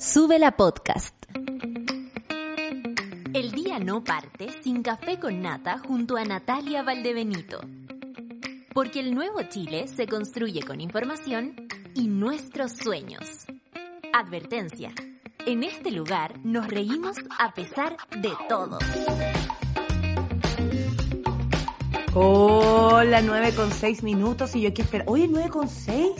Sube la podcast. El día no parte sin café con nata junto a Natalia Valdebenito. Porque el nuevo Chile se construye con información y nuestros sueños. Advertencia. En este lugar nos reímos a pesar de todo. Hola, 9 con 6 minutos y yo aquí espero. Oye, 9 con 6.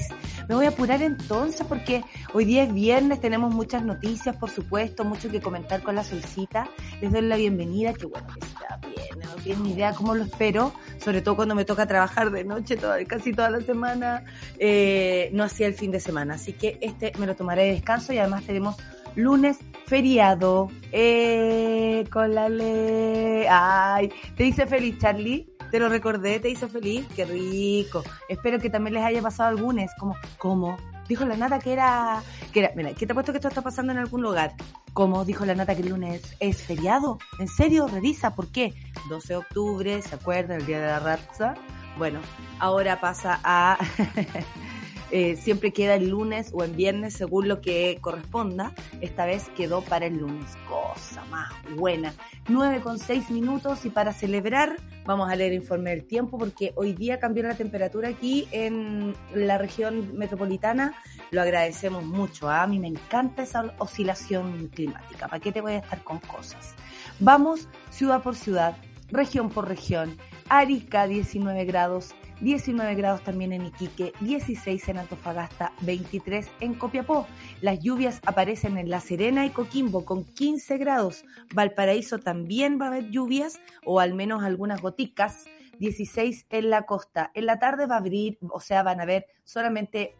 Me voy a apurar entonces porque hoy día es viernes, tenemos muchas noticias, por supuesto, mucho que comentar con la solcita. Les doy la bienvenida, que bueno que está bien, no tienen ni idea cómo lo espero, sobre todo cuando me toca trabajar de noche toda, casi toda la semana, eh, no hacía el fin de semana. Así que este me lo tomaré de descanso y además tenemos lunes feriado. Eh, con la ley. Ay, te dice feliz, Charlie. Te lo recordé, te hizo feliz. Qué rico. Espero que también les haya pasado algunos. Como, ¿cómo? Dijo la nata que era, que era, mira, ¿qué te ha puesto que esto está pasando en algún lugar? ¿Cómo? Dijo la nata que el lunes es feriado. ¿En serio? Revisa, ¿por qué? 12 de octubre, ¿se acuerdan? El día de la raza. Bueno, ahora pasa a Eh, siempre queda el lunes o en viernes según lo que corresponda. Esta vez quedó para el lunes. Cosa más buena. 9 con 6 minutos y para celebrar vamos a leer informe del tiempo porque hoy día cambió la temperatura aquí en la región metropolitana. Lo agradecemos mucho. ¿ah? A mí me encanta esa oscilación climática. ¿Para qué te voy a estar con cosas? Vamos ciudad por ciudad, región por región. Arica 19 grados, 19 grados también en Iquique, 16 en Antofagasta, 23 en Copiapó. Las lluvias aparecen en La Serena y Coquimbo con 15 grados. Valparaíso también va a haber lluvias o al menos algunas goticas. 16 en la costa. En la tarde va a abrir, o sea, van a haber solamente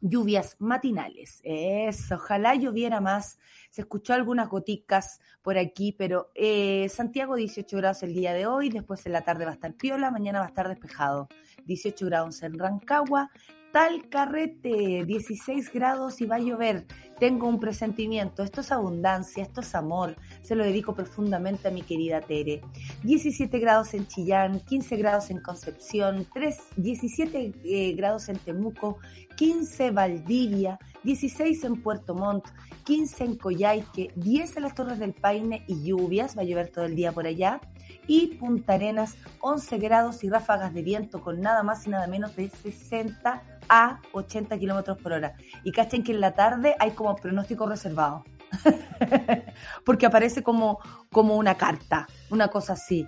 lluvias matinales. Eso, ojalá lloviera más. Se escuchó algunas goticas por aquí, pero eh, Santiago 18 grados el día de hoy, después en la tarde va a estar piola, mañana va a estar despejado. 18 grados en Rancagua, Talcarrete, 16 grados y va a llover. Tengo un presentimiento, esto es abundancia, esto es amor. Se lo dedico profundamente a mi querida Tere. 17 grados en Chillán, 15 grados en Concepción, 3, 17 eh, grados en Temuco, 15 Valdivia, 16 en Puerto Montt, 15 en Coyhaique, 10 en las Torres del Paine y lluvias, va a llover todo el día por allá. Y Punta Arenas, 11 grados y ráfagas de viento con nada más y nada menos de 60 a 80 kilómetros por hora. Y cachen que en la tarde hay como pronóstico reservado. Porque aparece como, como una carta, una cosa así.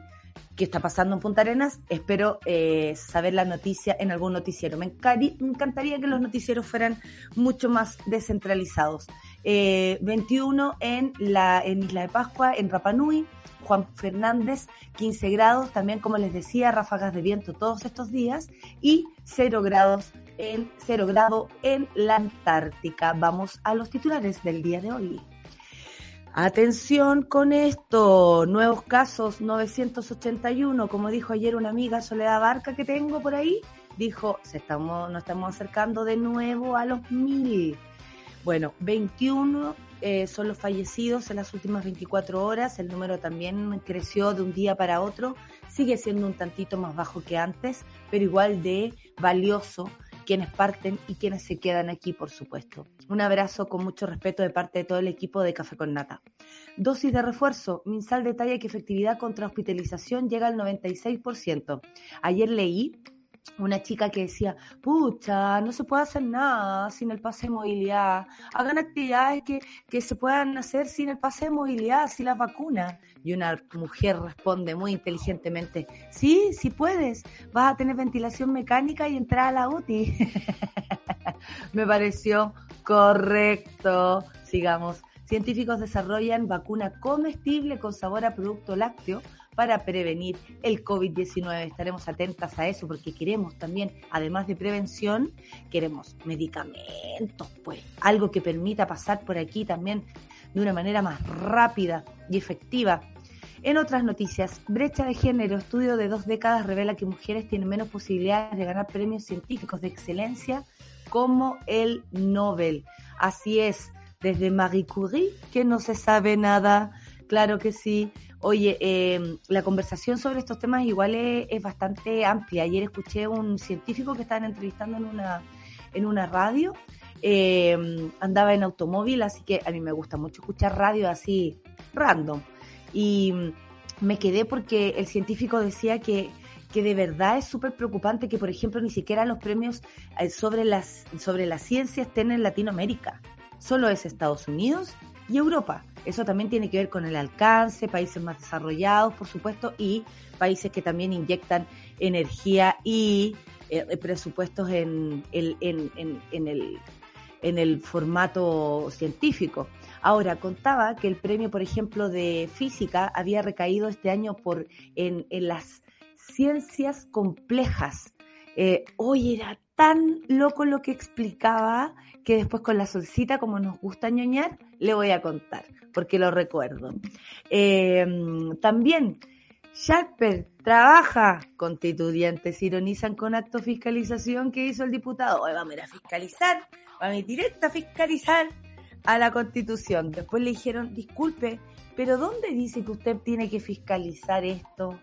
¿Qué está pasando en Punta Arenas? Espero eh, saber la noticia en algún noticiero. Me, encantaría que los noticieros fueran mucho más descentralizados. 21 eh, en, la, en Isla de Pascua, en Rapanui, Juan Fernández, 15 grados, también como les decía, ráfagas de viento todos estos días y 0 grados en 0 grado en la Antártica. Vamos a los titulares del día de hoy. Atención con esto, nuevos casos 981, como dijo ayer una amiga Soledad Barca que tengo por ahí, dijo, se estamos, nos estamos acercando de nuevo a los mil. Bueno, 21 eh, son los fallecidos en las últimas 24 horas, el número también creció de un día para otro, sigue siendo un tantito más bajo que antes, pero igual de valioso quienes parten y quienes se quedan aquí, por supuesto. Un abrazo con mucho respeto de parte de todo el equipo de Café con Nata. Dosis de refuerzo. Minsal detalla que efectividad contra hospitalización llega al 96%. Ayer leí una chica que decía, pucha, no se puede hacer nada sin el pase de movilidad, hagan actividades que, que se puedan hacer sin el pase de movilidad, sin las vacunas. Y una mujer responde muy inteligentemente, sí, sí puedes, vas a tener ventilación mecánica y entrar a la UTI. Me pareció correcto. Sigamos. Científicos desarrollan vacuna comestible con sabor a producto lácteo para prevenir el COVID-19. Estaremos atentas a eso porque queremos también, además de prevención, queremos medicamentos, pues, algo que permita pasar por aquí también de una manera más rápida y efectiva. En otras noticias, brecha de género, estudio de dos décadas revela que mujeres tienen menos posibilidades de ganar premios científicos de excelencia como el Nobel. Así es, desde Marie Curie, que no se sabe nada, claro que sí, Oye, eh, la conversación sobre estos temas igual es, bastante amplia. Ayer escuché un científico que estaban entrevistando en una, en una radio eh, andaba en automóvil, así que a mí me gusta mucho escuchar radio así random. Y me quedé porque el científico decía que, que de verdad es súper preocupante que, por ejemplo, ni siquiera los premios eh, sobre, las, sobre la ciencia estén en Latinoamérica. Solo es Estados Unidos y Europa. Eso también tiene que ver con el alcance, países más desarrollados, por supuesto, y países que también inyectan energía y eh, presupuestos en, el, en, en, el, en el formato científico. Ahora, contaba que el premio, por ejemplo, de física había recaído este año por, en, en las ciencias complejas. Eh, hoy era tan loco lo que explicaba que después con la solcita, como nos gusta ñoñar, le voy a contar, porque lo recuerdo. Eh, también, Sharper trabaja, constituyentes ironizan con acto fiscalización que hizo el diputado. Hoy vamos a ir a fiscalizar, vamos a ir directo a fiscalizar a la constitución. Después le dijeron, disculpe, pero ¿dónde dice que usted tiene que fiscalizar esto?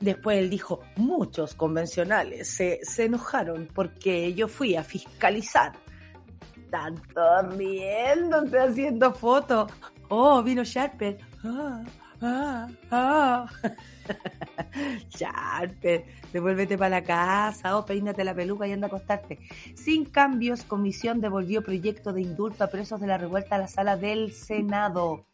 Después él dijo, muchos convencionales se, se enojaron porque yo fui a fiscalizar. Tanto riéndose, haciendo fotos. Oh, vino Sharper. Ah, ah, ah. Devuélvete para la casa oh, peínate la peluca y anda a acostarte. Sin cambios, comisión devolvió proyecto de indulto a presos de la revuelta a la sala del Senado.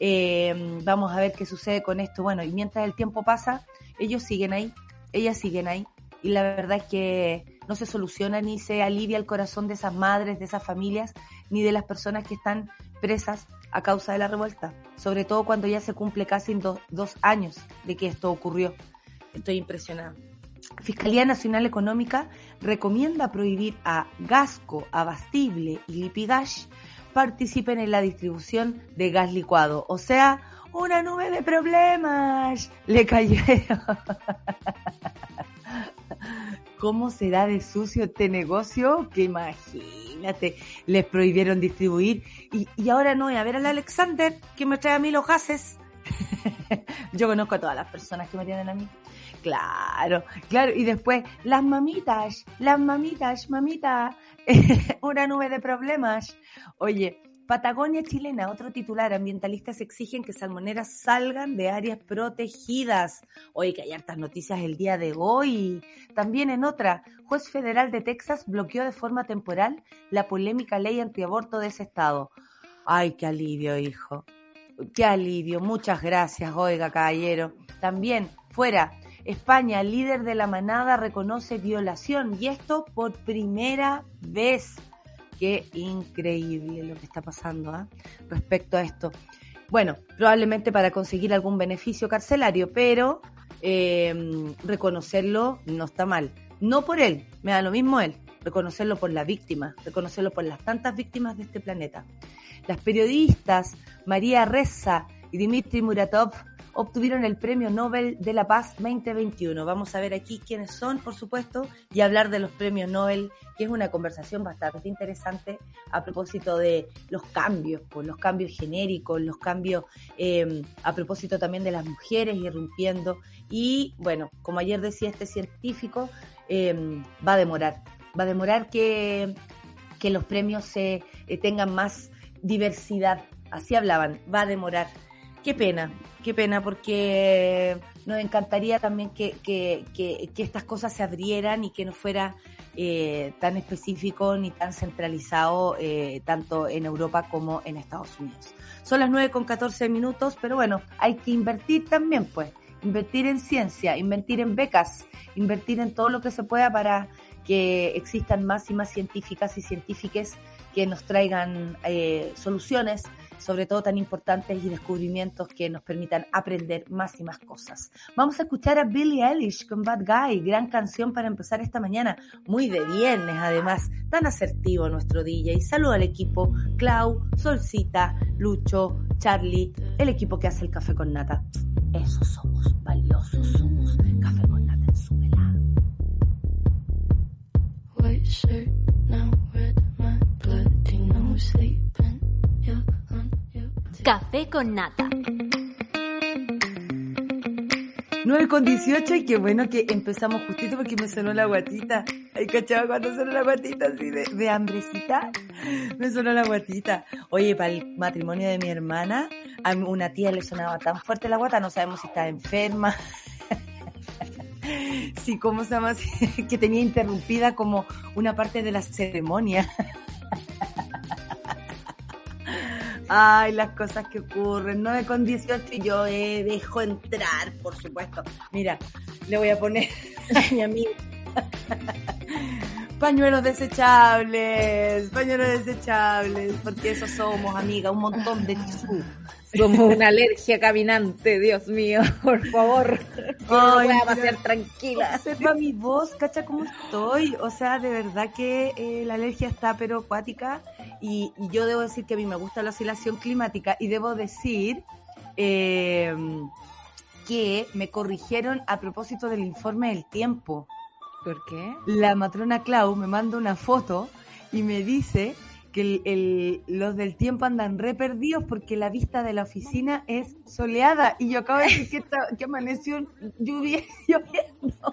Eh, vamos a ver qué sucede con esto. Bueno, y mientras el tiempo pasa, ellos siguen ahí, ellas siguen ahí. Y la verdad es que no se soluciona ni se alivia el corazón de esas madres, de esas familias, ni de las personas que están presas a causa de la revuelta. Sobre todo cuando ya se cumple casi dos años de que esto ocurrió. Estoy impresionada. Fiscalía Nacional Económica recomienda prohibir a Gasco, Abastible y Lipigash participen en la distribución de gas licuado. O sea, una nube de problemas le cayeron. ¿Cómo será de sucio este negocio? Que imagínate, les prohibieron distribuir y, y ahora no a ver al Alexander que me trae a mí los gases. Yo conozco a todas las personas que me tienen a mí. Claro, claro. Y después, las mamitas, las mamitas, mamita, una nube de problemas. Oye, Patagonia chilena, otro titular, ambientalistas exigen que salmoneras salgan de áreas protegidas. Oye, que hay hartas noticias el día de hoy. También en otra, juez federal de Texas bloqueó de forma temporal la polémica ley antiaborto de ese estado. Ay, qué alivio, hijo. Qué alivio. Muchas gracias, oiga, caballero. También, fuera, España, líder de la manada, reconoce violación y esto por primera vez. Qué increíble lo que está pasando ¿ah? respecto a esto. Bueno, probablemente para conseguir algún beneficio carcelario, pero em, reconocerlo no está mal. No por él, me da lo mismo él, reconocerlo por la víctima, reconocerlo por las tantas víctimas de este planeta. Las periodistas María Reza y Dmitry Muratov obtuvieron el Premio Nobel de la Paz 2021. Vamos a ver aquí quiénes son, por supuesto, y hablar de los premios Nobel, que es una conversación bastante interesante a propósito de los cambios, pues, los cambios genéricos, los cambios em, a propósito también de las mujeres irrumpiendo. Y bueno, como ayer decía este científico, em, va a demorar, va a demorar que, que los premios se eh, tengan más diversidad. Así hablaban, va a demorar qué pena, qué pena, porque nos encantaría también que, que, que, estas cosas se abrieran y que no fuera eh, tan específico ni tan centralizado eh, tanto en Europa como en Estados Unidos. Son las 9 con 14 minutos, pero bueno, hay que invertir también, pues, invertir en ciencia, invertir en becas, invertir en todo lo que se pueda para que existan más y más científicas y científicas que nos traigan eh, soluciones sobre todo tan importantes y descubrimientos que nos permitan aprender más y más cosas. Vamos a escuchar a Billie Eilish con Bad Guy, gran canción para empezar esta mañana, muy de viernes además, tan asertivo nuestro DJ. Saludo al equipo, Clau, Solcita, Lucho, Charlie, el equipo que hace el café con nata. Esos somos, valiosos somos. Café con nata. 9 con 18 y qué bueno que empezamos justito porque me sonó la guatita. Ay, cachaba cuando sonó la guatita así de, de hambrecita. Me sonó la guatita. Oye, para el matrimonio de mi hermana, a una tía le sonaba tan fuerte la guata, no sabemos si está enferma. Sí, ¿cómo se llama? Que tenía interrumpida como una parte de la ceremonia. Ay, las cosas que ocurren. 9 con 18 y yo eh, dejo entrar, por supuesto. Mira, le voy a poner a mi amigo. Pañuelos desechables, pañuelos desechables, porque eso somos, amiga, un montón de chisú. Como una alergia caminante, Dios mío, por favor. no voy a pasear tranquila. Sepa mi voz, cacha cómo estoy. O sea, de verdad que eh, la alergia está pero acuática y, y, yo debo decir que a mí me gusta la oscilación climática y debo decir eh, que me corrigieron a propósito del informe del tiempo. ¿Por qué? La matrona Clau me manda una foto y me dice que el, los del tiempo andan re perdidos porque la vista de la oficina es soleada y yo acabo de decir que, que amaneció lluvia, lloviendo.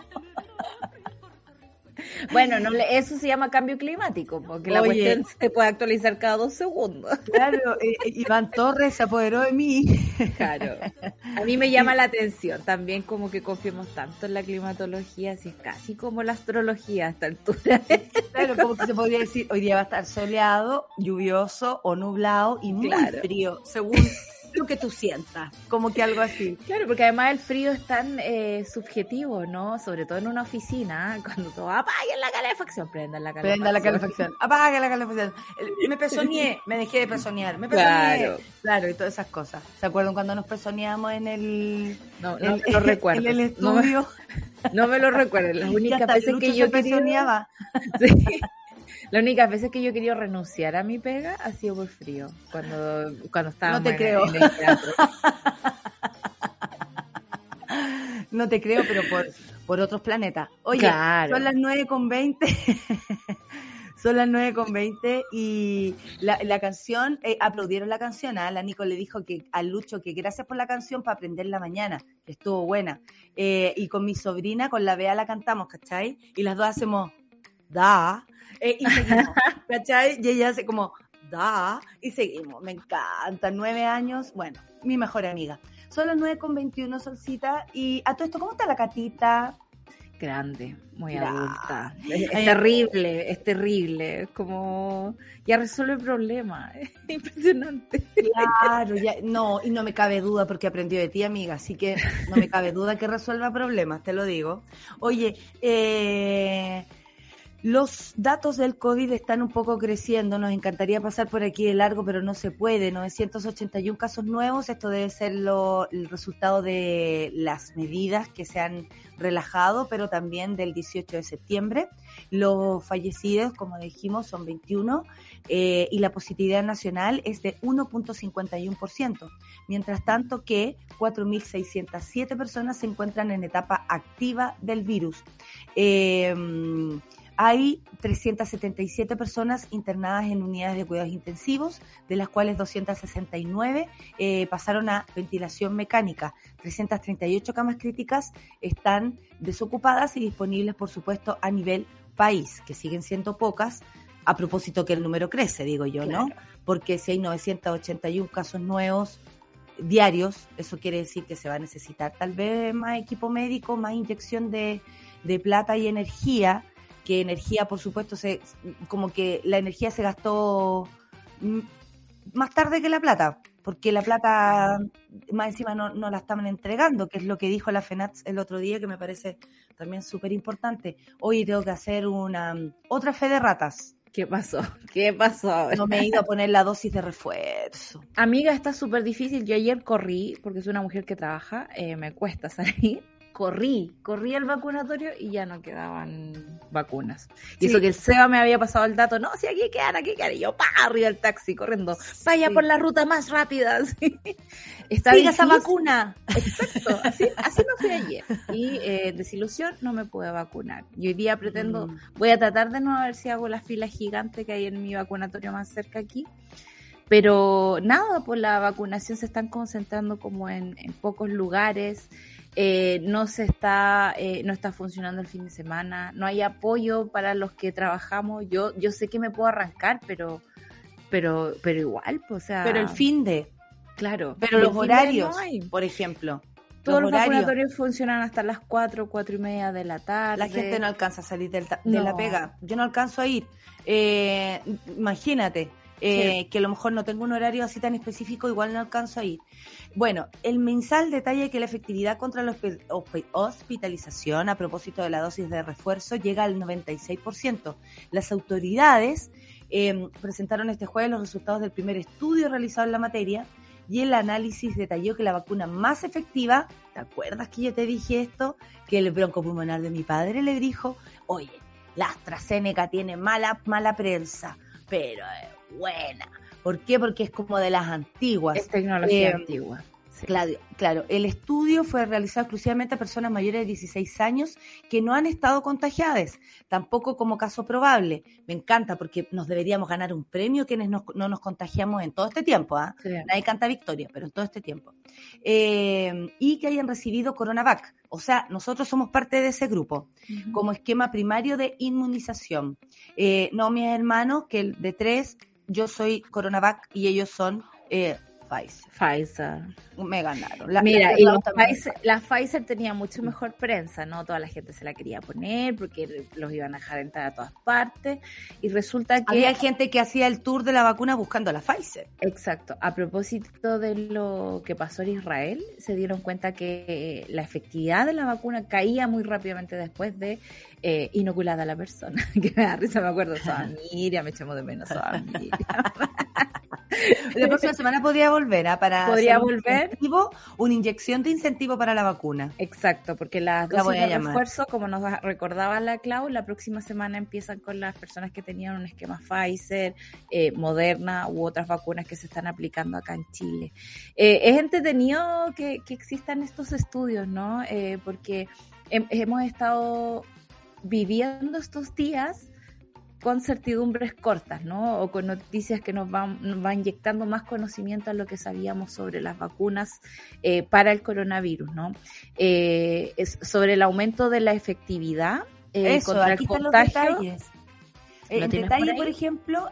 Bueno, no le, eso se llama cambio climático, porque la Oye. cuestión se puede actualizar cada dos segundos. Claro, eh, Iván Torres se apoderó de mí. Claro. A mí me llama la atención también como que confiemos tanto en la climatología, así es casi como la astrología a esta altura. Claro, como que se podría decir, hoy día va a estar soleado, lluvioso o nublado y muy Claro. frío, según lo que tú sientas, como que algo así. Claro, porque además el frío es tan eh, subjetivo, ¿no? Sobre todo en una oficina, cuando todo apaguen la calefacción, prendan la calefacción. Prenda la calefacción, apaga la calefacción. El- Me pezoneé, me dejé de pezonear, me pezoneé. Claro. Claro, y todas esas cosas. ¿Se acuerdan cuando nos pezoneamos en el, No, no me lo recuerdo. en el No me, estudio? no me lo recuerdo. Las únicas veces que yo quería... pezoneaba. Sí. Las únicas veces que yo he querido renunciar a mi pega ha sido por frío, cuando, cuando estábamos te en- creo. en el teatro. No te creo, pero por, por otros planetas. Oye, Claro. son las 9 con 20. son las 9 con 20 y la, la canción, eh, aplaudieron la canción. ¿ah? La Nico le dijo que al Lucho que gracias por la canción para aprender la mañana, que estuvo buena. Eh, y con mi sobrina, con la Bea la cantamos, ¿cachai? Y las dos hacemos, da, eh, y seguimos, ¿cachai? Y ella hace como, da, y seguimos. Me encanta, nueve años, bueno, mi mejor amiga. Son las 9 con 21, Solcita. Y a todo esto, ¿cómo está la catita? Grande, muy adulta. Es, terrible, es terrible. Es como, ya resuelve el problema. Es impresionante. Claro, ya, no, y no me cabe duda porque aprendió de ti, amiga, así que no me cabe duda que resuelva problemas, te lo digo. Oye, eh, los datos del COVID están un poco creciendo, nos encantaría pasar por aquí de largo, pero no se puede. 981 casos nuevos, esto debe ser lo, el resultado de las medidas que se han relajado, pero también del 18 de septiembre. Los fallecidos, como dijimos, son 21 eh, y la positividad nacional es de 1.51%, mientras tanto que 4.607 personas se encuentran en etapa activa del virus. Eh, hay 377 personas internadas en unidades de cuidados intensivos, de las cuales 269 eh, pasaron a ventilación mecánica. 338 camas críticas están desocupadas y disponibles, por supuesto, a nivel país, que siguen siendo pocas, a propósito que el número crece, digo yo, ¿no? Porque si hay 981 casos nuevos diarios, eso quiere decir que se va a necesitar tal vez más equipo médico, más inyección de, de plata y energía, que energía, por supuesto, se como que la energía se gastó más tarde que la plata, porque la plata más encima no, no la estaban entregando, que es lo que dijo la FENATS el otro día, que me parece también súper importante. Hoy tengo que hacer una otra fe de ratas. ¿Qué pasó? ¿Qué pasó? No me he ido a poner la dosis de refuerzo. Amiga, está súper difícil. Yo ayer corrí, porque soy una mujer que trabaja, eh, me cuesta salir. Corrí, corrí al vacunatorio y ya no quedaban vacunas. Y Sí. eso que el SEBA me había pasado el dato, no, si aquí quedan, aquí quedan. Y yo, pa, arriba del taxi, corriendo. Vaya Sí. por la ruta más rápida. sí. Está esa vacuna. Exacto, así, así me fui ayer. Y eh, desilusión, no me pude vacunar. Y hoy día pretendo, Mm. voy a tratar de no ver si hago la fila gigante que hay en mi vacunatorio más cerca aquí. Pero nada, pues la vacunación se están concentrando como en, en pocos lugares. Eh, no se está, eh, no está funcionando el fin de semana, no hay apoyo para los que trabajamos. Yo, yo sé que me puedo arrancar, pero, pero, pero igual, pues, o sea. Pero el fin de. Claro. Pero los horarios, por ejemplo. Todos los, laboratorios funcionan hasta las 4, 4 y media de la tarde. La gente no alcanza a salir de la pega. Yo no alcanzo a ir. Eh, imagínate. Eh, que a lo mejor no tengo un horario así tan específico, igual no alcanzo a ir. Bueno, el mensal detalla que la efectividad contra la hospitalización a propósito de la dosis de refuerzo llega al 96%. Las autoridades em, presentaron este jueves los resultados del primer estudio realizado en la materia y el análisis detalló que la vacuna más efectiva, ¿te acuerdas que yo te dije esto? Que el broncopulmonar de mi padre le dijo, oye, la AstraZeneca tiene mala, mala prensa, pero es buena. ¿Por qué? Porque es como de las antiguas. Es tecnología eh, antigua. Claro, claro, el estudio fue realizado exclusivamente a personas mayores de 16 años que no han estado contagiadas, tampoco como caso probable. Me encanta porque nos deberíamos ganar un premio quienes no, nos contagiamos en todo este tiempo. ¿ah? Nadie canta victoria, pero en todo este tiempo. Eh, y que hayan recibido Coronavac. O sea, nosotros somos parte de ese grupo, como esquema primario de inmunización. Eh, no, mis hermanos, que el de tres, yo soy Coronavac y ellos son eh, Pfizer. Pfizer. Me ganaron. Mira, y Pfizer, la Pfizer tenía mucho mejor prensa, ¿no? Toda la gente se la quería poner porque los iban a dejar entrar a todas partes. Y resulta que. Había gente que hacía el tour de la vacuna buscando la Pfizer. Exacto. A propósito de lo que pasó en Israel, se dieron cuenta que la efectividad de la vacuna caía muy rápidamente después de eh, inoculada a la persona. que me da risa, me acuerdo. a Miriam, me echamos de menos a Miriam. La próxima semana podría volver ¿ah? para podría volver una inyección de incentivo para la vacuna. Exacto, porque las dosis de refuerzo, como nos recordaba la Clau, la próxima semana empiezan con las personas que tenían un esquema Pfizer, eh, Moderna u otras vacunas que se están aplicando acá en Chile. Eh, es entretenido que, existan estos estudios, ¿no? Eh, porque hemos estado viviendo estos días con certidumbres cortas, ¿no? O con noticias que nos van, nos inyectando más conocimiento a lo que sabíamos sobre las vacunas eh, para el coronavirus, ¿no? Eh, es sobre el aumento de la efectividad eh, contra el contagio. en detalle, por, ejemplo,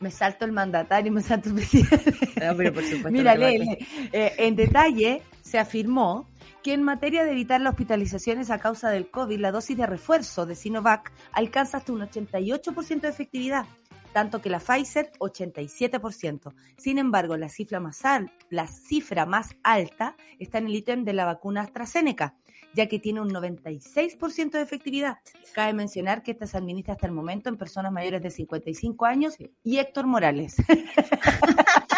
me salto el mandatario, me salto el presidente. pero por supuesto, Mira, en detalle se afirmó que en materia de evitar las hospitalizaciones a causa del COVID, la dosis de refuerzo de Sinovac alcanza hasta un 88% de efectividad, tanto que la Pfizer 87%. Sin embargo, la cifra más, la cifra más alta está en el ítem de la vacuna AstraZeneca, ya que tiene un 96% de efectividad. Cabe mencionar que esta se administra hasta el momento en personas mayores de 55 años y Héctor Morales.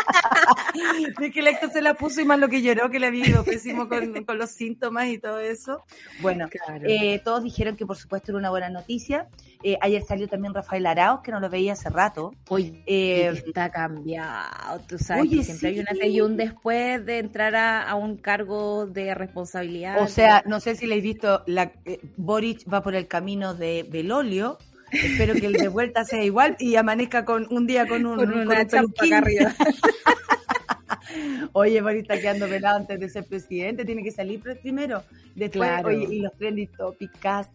de que Héctor se la puso y más lo que lloró, que le había ido pésimo con, los síntomas y todo eso. Bueno, eh, todos dijeron que por supuesto era una buena noticia. Eh, ayer salió también Rafael Arauz, que no lo veía hace rato. Hoy eh, está cambiado. Tú sabes que siempre hay una y un después de entrar a, un cargo de responsabilidad. O sea, no sé si le he visto, la, Boric va por el camino de Belolio Espero que el de vuelta sea igual y amanezca con un día con un, con una acá arriba. Oye, Boris está quedando pelado antes de ser presidente, tiene que salir primero. Después, oye, y los trending topics, Cast.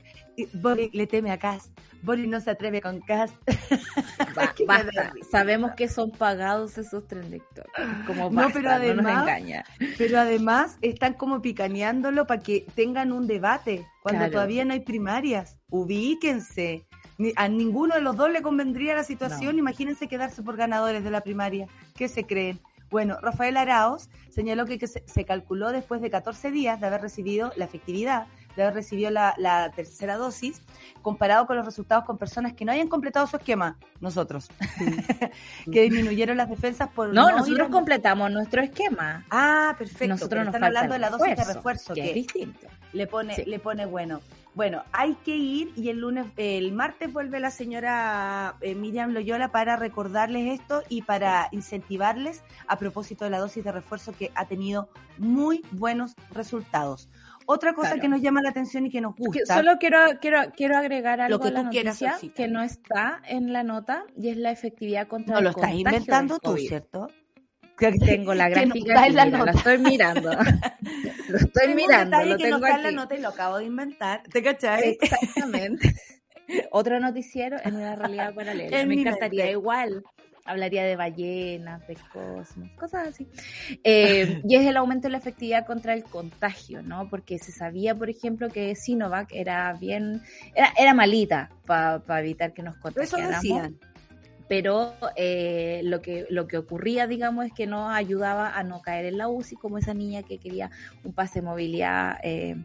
Boris le teme a Cast. Boris no se atreve con Cast. Sabemos que son pagados esos trending topics. Como no, pero además, no nos engaña. Pero además están como picaneándolo para que tengan un debate cuando todavía no hay primarias. Ubíquense a ninguno de los dos le convendría la situación. Imagínense quedarse por ganadores de la primaria. ¿Qué se creen? Bueno, Rafael Araos señaló que, se, calculó después de 14 días de haber recibido la efectividad, de haber recibido la, tercera dosis, comparado con los resultados con personas que no hayan completado su esquema, nosotros, que disminuyeron las defensas por... No, nosotros completamos nuestro esquema. Ah, perfecto. Nosotros nos están hablando de la dosis de refuerzo, que, es distinto. Le pone, le pone bueno. Bueno, hay que ir y el lunes, el martes vuelve la señora eh, Miriam Loyola para recordarles esto y para incentivarles a propósito de la dosis de refuerzo que ha tenido muy buenos resultados. Otra cosa que nos llama la atención y que nos gusta. Solo quiero, quiero, quiero agregar algo a la noticia que no está en la nota y es la efectividad contra no, lo estás inventando tú, ¿cierto? Tengo la gráfica, la, la, estoy mirando. lo estoy mirando. Lo que tengo aquí. la nota y lo acabo de inventar. ¿Te cachai? Exactamente. Otro noticiero en una realidad paralela. Me encantaría igual hablaría de ballenas, de cosmos, cosas así. Eh, y es el aumento de la efectividad contra el contagio, ¿no? Porque se sabía, por ejemplo, que Sinovac era bien, era, era malita para evitar que nos contagiáramos. Pero eh, lo, que, lo que ocurría, digamos, es que nos ayudaba a no caer en la UCI, como esa niña que quería un pase de movilidad. Eh,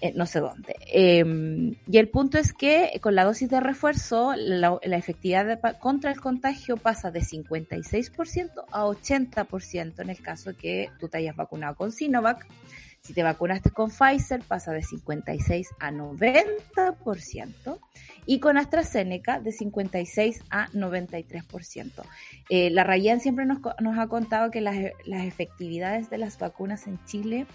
eh, no sé dónde. Em, y el punto es que con la dosis de refuerzo, la, efectividad contra el contagio pasa de 56% a 80% en el caso que tú te hayas vacunado con Sinovac. Si te vacunaste con Pfizer, pasa de 56 a 90% y con AstraZeneca de 56 a 93%. Eh, la Rayan siempre nos, nos, ha contado que las, las efectividades de las vacunas en Chile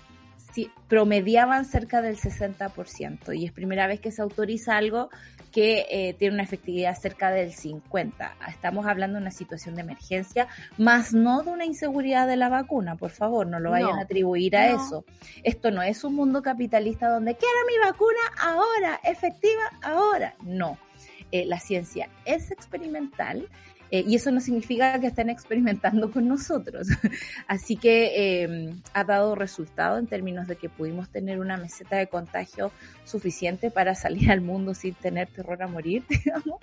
promediaban cerca del 60% y es primera vez que se autoriza algo que eh, tiene una efectividad cerca del 50%. Estamos hablando de una situación de emergencia, más no de una inseguridad de la vacuna, por favor, no lo vayan a atribuir a eso. Esto no es un mundo capitalista donde quiero mi vacuna ahora, efectiva ahora. No, eh, la ciencia es experimental eh, y eso no significa que estén experimentando con nosotros. Así que em, ha dado resultado en términos de que pudimos tener una meseta de contagio suficiente para salir al mundo sin tener terror a morir, digamos.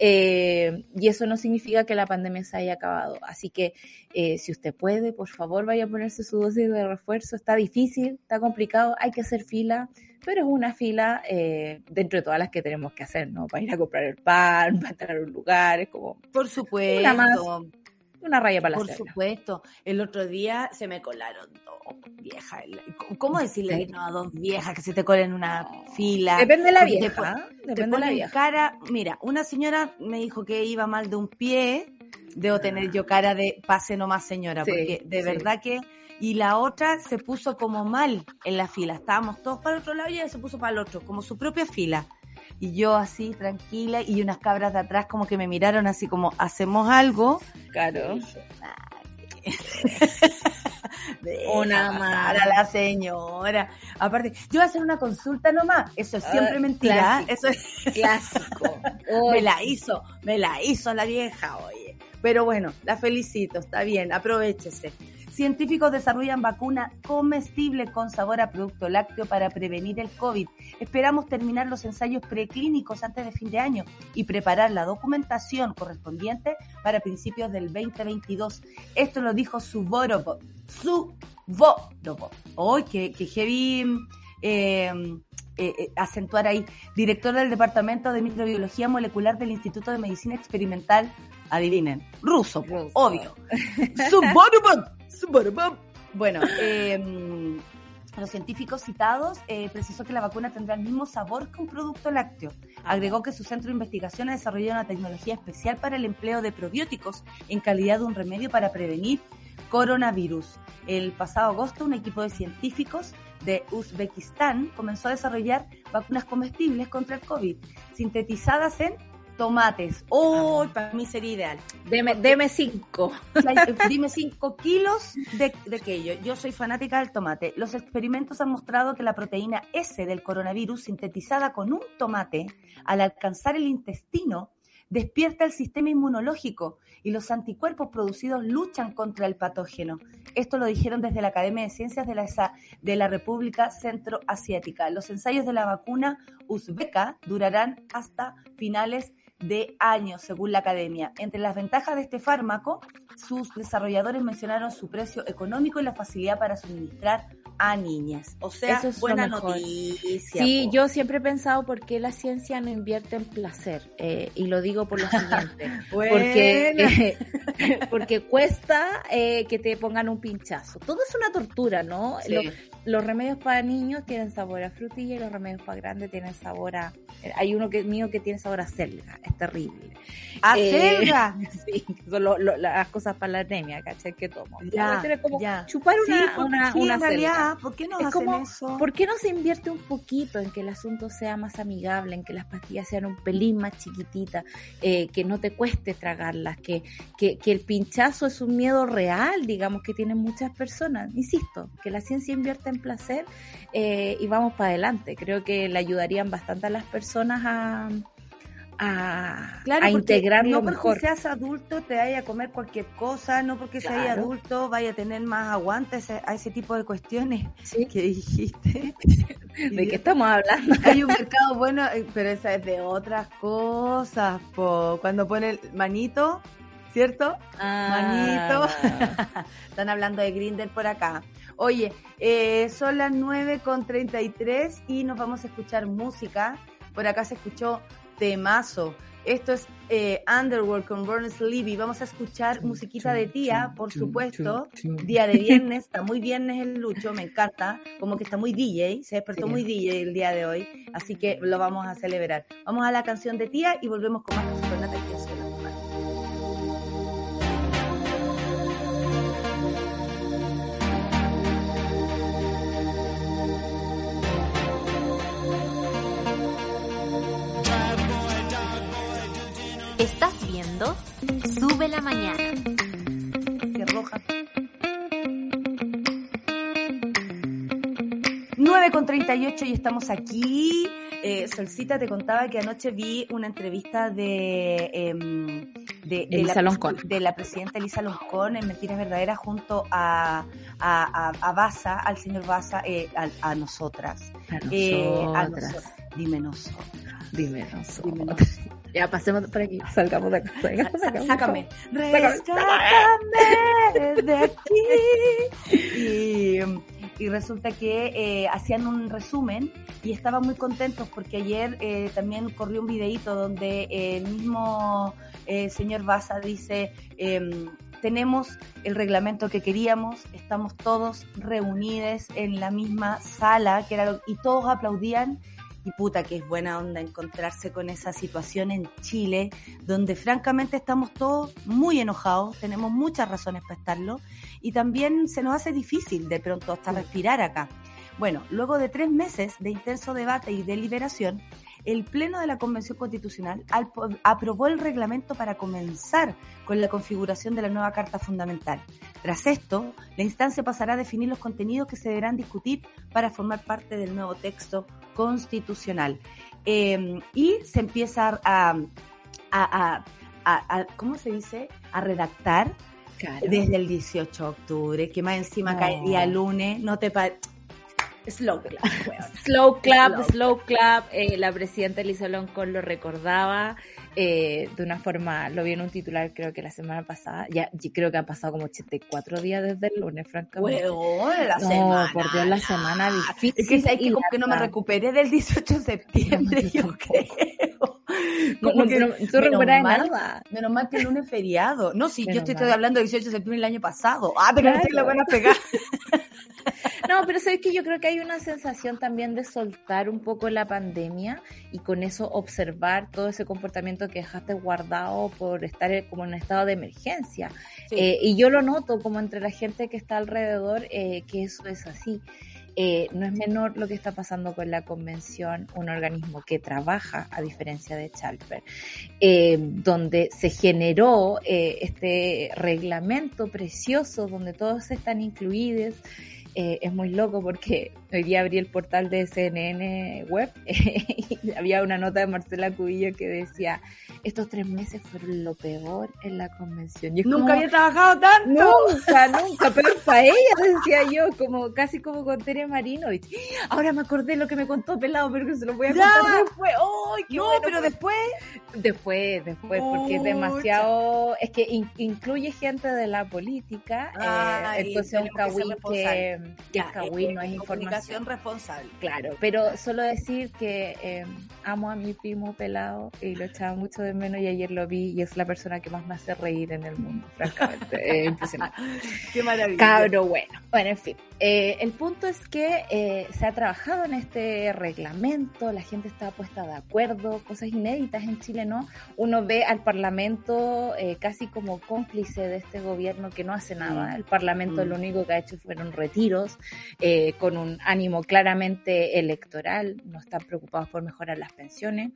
Eh, y eso no significa que la pandemia se haya acabado. Así que eh, si usted puede, por favor, vaya a ponerse su dosis de refuerzo. Está difícil, está complicado, hay que hacer fila pero es una fila eh, dentro de todas las que tenemos que hacer, ¿no? Para ir a comprar el pan, para entrar a un lugar, es como... Por supuesto. Una, más, una raya para la Por supuesto. El otro día se me colaron dos viejas. ¿Cómo decirle no a dos viejas que se te colen una fila? Depende de la vieja. Depende de la vieja. cara. Mira, una señora me dijo que iba mal de un pie. Debo tener yo cara de pase nomás, señora, porque de verdad que y la otra se puso como mal en la fila. Estábamos todos para el otro lado y ella se puso para el otro, como su propia fila. Y yo así, tranquila, y unas cabras de atrás como que me miraron así como, ¿hacemos algo? Claro. una más. A la señora. Aparte, yo voy a hacer una consulta nomás. Eso es siempre ah, mentira. Eso es clásico. me la hizo, me la hizo la vieja, oye. Pero bueno, la felicito, está bien, aprovechese. Científicos desarrollan vacuna comestible con sabor a producto lácteo para prevenir el COVID. Esperamos terminar los ensayos preclínicos antes de fin de año y preparar la documentación correspondiente para principios del 2022. Esto lo dijo Suborovo. Suborovo. Hoy que, que heavy em, eh, eh, acentuar ahí. Director del Departamento de Microbiología Molecular del Instituto de Medicina Experimental. Adivinen, ruso, obvio. Suborovo. Bueno, em, los científicos citados eh, precisó que la vacuna tendrá el mismo sabor que un producto lácteo. Agregó que su centro de investigación ha desarrollado una tecnología especial para el empleo de probióticos en calidad de un remedio para prevenir coronavirus. El pasado agosto, un equipo de científicos de Uzbekistán comenzó a desarrollar vacunas comestibles contra el COVID, sintetizadas en tomates. ¡Oh! Para mí sería ideal. Deme, deme cinco. Dime cinco kilos de, de aquello. Yo soy fanática del tomate. Los experimentos han mostrado que la proteína S del coronavirus, sintetizada con un tomate, al alcanzar el intestino, despierta el sistema inmunológico y los anticuerpos producidos luchan contra el patógeno. Esto lo dijeron desde la Academia de Ciencias de la, de la República Centroasiática. Los ensayos de la vacuna uzbeca durarán hasta finales de años, según la academia. Entre las ventajas de este fármaco, sus desarrolladores mencionaron su precio económico y la facilidad para suministrar a niñas. O sea, Eso es buena noticia. Sí, yo siempre he pensado por qué la ciencia no invierte en placer. Eh, y lo digo por lo siguiente. porque, porque cuesta eh, que te pongan un pinchazo. Todo es una tortura, ¿no? Los remedios para niños tienen sabor a frutilla y los remedios para grandes tienen sabor a... Hay uno que mío que tiene sabor a selga, es terrible. ¿A eh, selga? Sí, son las cosas para la anemia, ¿cachai? Que tomo. Ya, como chupar una, una, selga. ¿por qué no hacen eso? ¿Por qué no se invierte un poquito en que el asunto sea más amigable, en que las pastillas sean un pelín más chiquititas, eh, que no te cueste tragarlas, que, que, que el pinchazo es un miedo real, digamos, que tienen muchas personas? Insisto, que la ciencia invierte en placer eh, y vamos para adelante. Creo que le ayudarían bastante a las personas a, a, claro, a integrar no porque seas adulto te vaya a comer cualquier cosa, no porque seas adulto vaya a tener más aguante a ese tipo de cuestiones que dijiste. ¿De qué estamos hablando? Hay un mercado bueno, eh, pero esa es de otras cosas. Cuando pone el manito, ¿cierto? Ah. Manito. Están hablando de Grinder por acá. Oye, eh, son las 9 con 33 y nos vamos a escuchar música. Por acá se escuchó Temazo. Esto es eh, Underworld con Burns Levy. Vamos a escuchar musiquita de tía, por supuesto. Día de viernes, está muy viernes el Lucho, me encanta. Como que está muy DJ, se despertó muy DJ el día de hoy. Así que lo vamos a celebrar. Vamos a la canción de tía y volvemos con más cosas Sube la Mañana. Qué roja. 9 con 38 y estamos aquí. Eh, Solcita te contaba que anoche vi una entrevista de, em, de, la, de la presidenta Elisa Loncón en Mentiras Verdaderas junto a, a, a, Baza, al señor Baza, eh, a, nosotras. A eh, nosotras. Dime nosotras. Dime nosotras. Ya pasemos por aquí, salgamos de acá. sácame. de aquí. Y, y resulta que eh, hacían un resumen y estaban muy contentos porque ayer eh, también corrió un videito donde el mismo eh, señor Baza dice em, tenemos el reglamento que queríamos, estamos todos reunidos en la misma sala, que era y todos aplaudían y puta que es buena onda encontrarse con esa situación en Chile, donde francamente estamos todos muy enojados, tenemos muchas razones para estarlo, y también se nos hace difícil de pronto hasta respirar acá. Bueno, luego de tres meses de intenso debate y deliberación, el Pleno de la Convención Constitucional aprobó el reglamento para comenzar con la configuración de la nueva Carta Fundamental. Tras esto, la instancia pasará a definir los contenidos que se deberán discutir para formar parte del nuevo texto constitucional. Em, y se empieza a, a, ¿cómo se dice? A redactar desde el 18 de octubre, que más encima cae día lunes, no te Slow clap. slow clap, slow clap. Eh, la presidenta Elisa Loncón lo recordaba eh, de una forma, lo vi en un titular creo que la semana pasada, ya creo que han pasado como 84 días desde el lunes, francamente. la semana. por Dios, la semana difícil. Es que, hay que, como que no me recuperé del 18 de septiembre, yo creo. Como que, no, tú recuperas nada. Menos mal que el lunes feriado. No, sí, yo estoy, hablando del 18 de septiembre del año pasado. Ah, pero claro. la van a pegar. No, pero sabes que yo creo que hay una sensación también de soltar un poco la pandemia y con eso observar todo ese comportamiento que dejaste guardado por estar como en estado de emergencia. Eh, y yo lo noto como entre la gente que está alrededor eh, que eso es así. Eh, no es menor lo que está pasando con la convención, un organismo que trabaja, a diferencia de Chalper, donde se generó este reglamento precioso donde todos están incluidos eh, es muy loco porque hoy día abrí el portal de CNN web y había una nota de Marcela Cubillo que decía, estos tres meses fueron lo peor en la convención. nunca había trabajado tanto. Nunca, nunca, pero para ella decía yo, como casi como con Tere Marino. ahora me acordé lo que me contó Pelado, pero que se lo voy a contar después. no, pero después. Después, después, porque es demasiado, es que incluye gente de la política, eh, entonces un que ya, no es información responsable. Claro, pero solo decir que eh, amo a mi primo pelado y lo echaba mucho de menos y ayer lo vi y es la persona que más me hace reír en el mundo, francamente. impresionante. Qué maravilla. Cabro bueno. Bueno, en fin, eh, el punto es que eh, se ha trabajado en este reglamento, la gente está puesta de acuerdo, cosas inéditas en Chile, ¿no? Uno ve al Parlamento eh, casi como cómplice de este gobierno que no hace nada. Mm. El Parlamento lo mm. único que ha hecho fueron retiros con un ánimo claramente electoral, no están preocupados por mejorar las pensiones.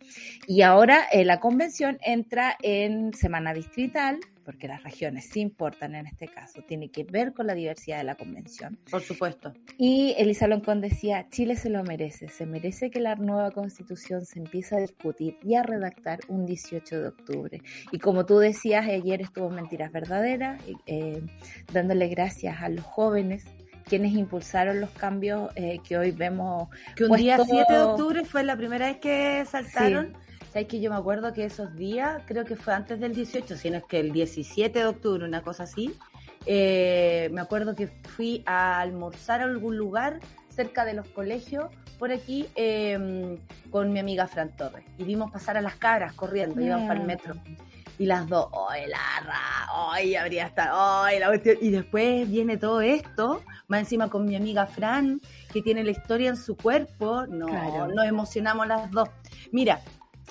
Y ahora la convención entra en semana distrital, porque las regiones sí importan en este caso, tiene que ver con la diversidad de la convención. Por supuesto. Y Elisa Loncón decía, Chile se lo merece, se merece que la nueva constitución se empiece a discutir y a redactar un 18 de octubre. Y como tú decías, ayer estuvo Mentiras Verdaderas, eh, dándole gracias a los jóvenes quienes impulsaron los cambios eh, que hoy vemos. Que un día 7 de octubre fue la primera vez que saltaron. ¿Sabes que yo me acuerdo que esos días, creo que fue antes del 18, sino es que el 17 de octubre, una cosa así, eh, me acuerdo que fui a almorzar a algún lugar cerca de los colegios por aquí em, con mi amiga Fran Torres y vimos pasar a las cabras corriendo, íbamos para el metro. Y las dos, ¡ay, la ra! ¡ay, habría estado! ¡ay, la cuestión! Y después viene todo esto, más encima con mi amiga Fran, que tiene la historia en su cuerpo. No, nos emocionamos las dos. Mira,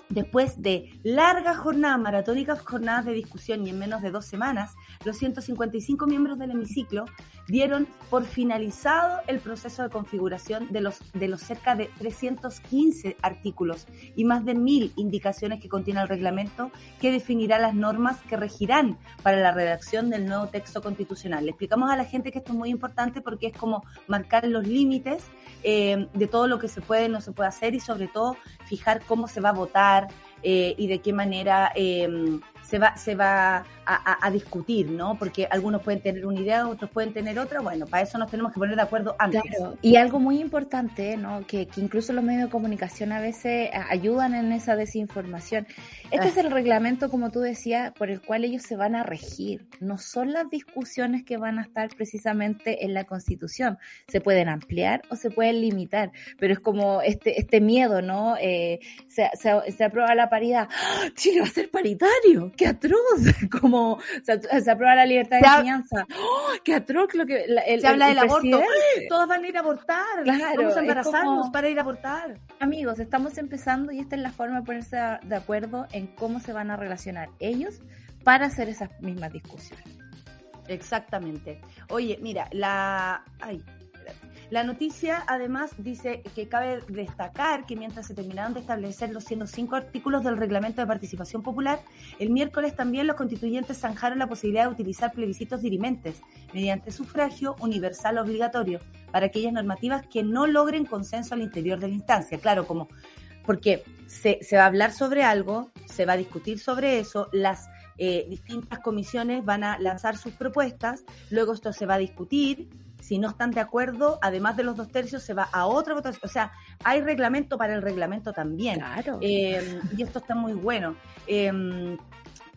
Después de largas jornadas, maratónicas jornadas de discusión y en menos de dos semanas, los 155 miembros del hemiciclo dieron por finalizado el proceso de configuración de los, de los cerca de 315 artículos y más de mil indicaciones que contiene el reglamento que definirá las normas que regirán para la redacción del nuevo texto constitucional. Le explicamos a la gente que esto es muy importante porque es como marcar los límites eh, de todo lo que se puede y no se puede hacer y sobre todo fijar cómo se va a votar eh, y de qué manera eh, se va, se va a, discutir, ¿no? Porque algunos pueden tener una idea, otros pueden tener otra. Bueno, para eso nos tenemos que poner de acuerdo antes. Claro. Y algo muy importante, ¿no? Que, incluso los medios de comunicación a veces ayudan en esa desinformación. Este es el reglamento, como tú decías, por el cual ellos se van a regir. No son las discusiones que van a estar precisamente en la Constitución. Se pueden ampliar o se pueden limitar, pero es como este, este miedo, ¿no? Eh, se, se, aprueba la paridad. ¡Ah! Chile va a ser paritario qué atroz, como se, aprueba la libertad de enseñanza, ¡Oh, qué atroz lo que se habla del aborto, todos van a ir a abortar, claro, vamos a embarazarnos para ir a abortar. Amigos, estamos empezando y esta es la forma de ponerse de acuerdo en cómo se van a relacionar ellos para hacer esas mismas discusiones. Exactamente. Oye, mira, la ay, la noticia además dice que cabe destacar que mientras se terminaron de establecer los 105 artículos del reglamento de participación popular, el miércoles también los constituyentes zanjaron la posibilidad de utilizar plebiscitos dirimentes mediante sufragio universal obligatorio para aquellas normativas que no logren consenso al interior de la instancia. Claro, como porque se, va a hablar sobre algo, se va a discutir sobre eso, las eh, distintas comisiones van a lanzar sus propuestas, luego esto se va a discutir, si no están de acuerdo, además de los dos tercios, se va a otra votación. O sea, hay reglamento para el reglamento también. Claro. Eh, y esto está muy bueno. Eh,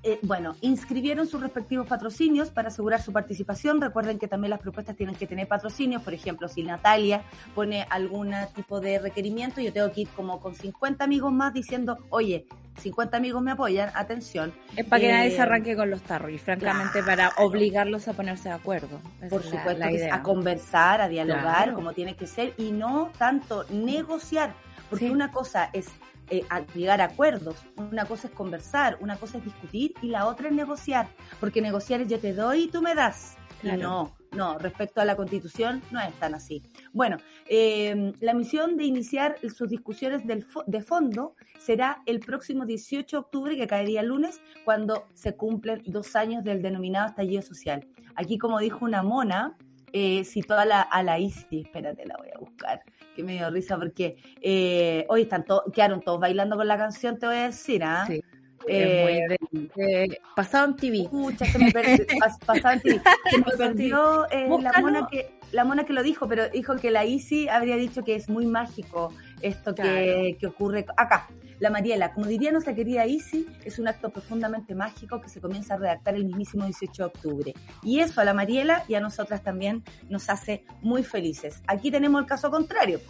eh, bueno, inscribieron sus respectivos patrocinios para asegurar su participación. Recuerden que también las propuestas tienen que tener patrocinios. Por ejemplo, si Natalia pone algún tipo de requerimiento, yo tengo que ir como con 50 amigos más diciendo, oye, 50 amigos me apoyan, atención. Es para que nadie se eh, arranque con los tarros y francamente para obligarlos a ponerse de acuerdo. Por supuesto, a conversar, a dialogar como tiene que ser y no tanto negociar, porque una cosa es eh, llegar a acuerdos. Una cosa es conversar, una cosa es discutir y la otra es negociar, porque negociar es yo te doy y tú me das. no, no, respecto a la constitución no es tan así. Bueno, eh, la misión de iniciar sus discusiones del de fondo será el próximo 18 de octubre, que caería lunes, cuando se cumplen dos años del denominado estallido social. Aquí, como dijo una mona, eh, citó a la, a la ICI, espérate, la voy a buscar que me dio risa porque eh, hoy están todos, quedaron todos bailando con la canción, te voy a decir, ¿ah? Sí. Eh, pasado en TV. se me perdió, pasado en TV. Se me perdió eh, la mona que la mona que lo dijo, pero dijo que la Isi habría dicho que es muy mágico esto que, que ocurre acá. La Mariela, como diría nuestra querida Isi, es un acto profundamente mágico que se comienza a redactar el mismísimo 18 de octubre. Y eso a la Mariela y a nosotras también nos hace muy felices. Aquí tenemos el caso contrario.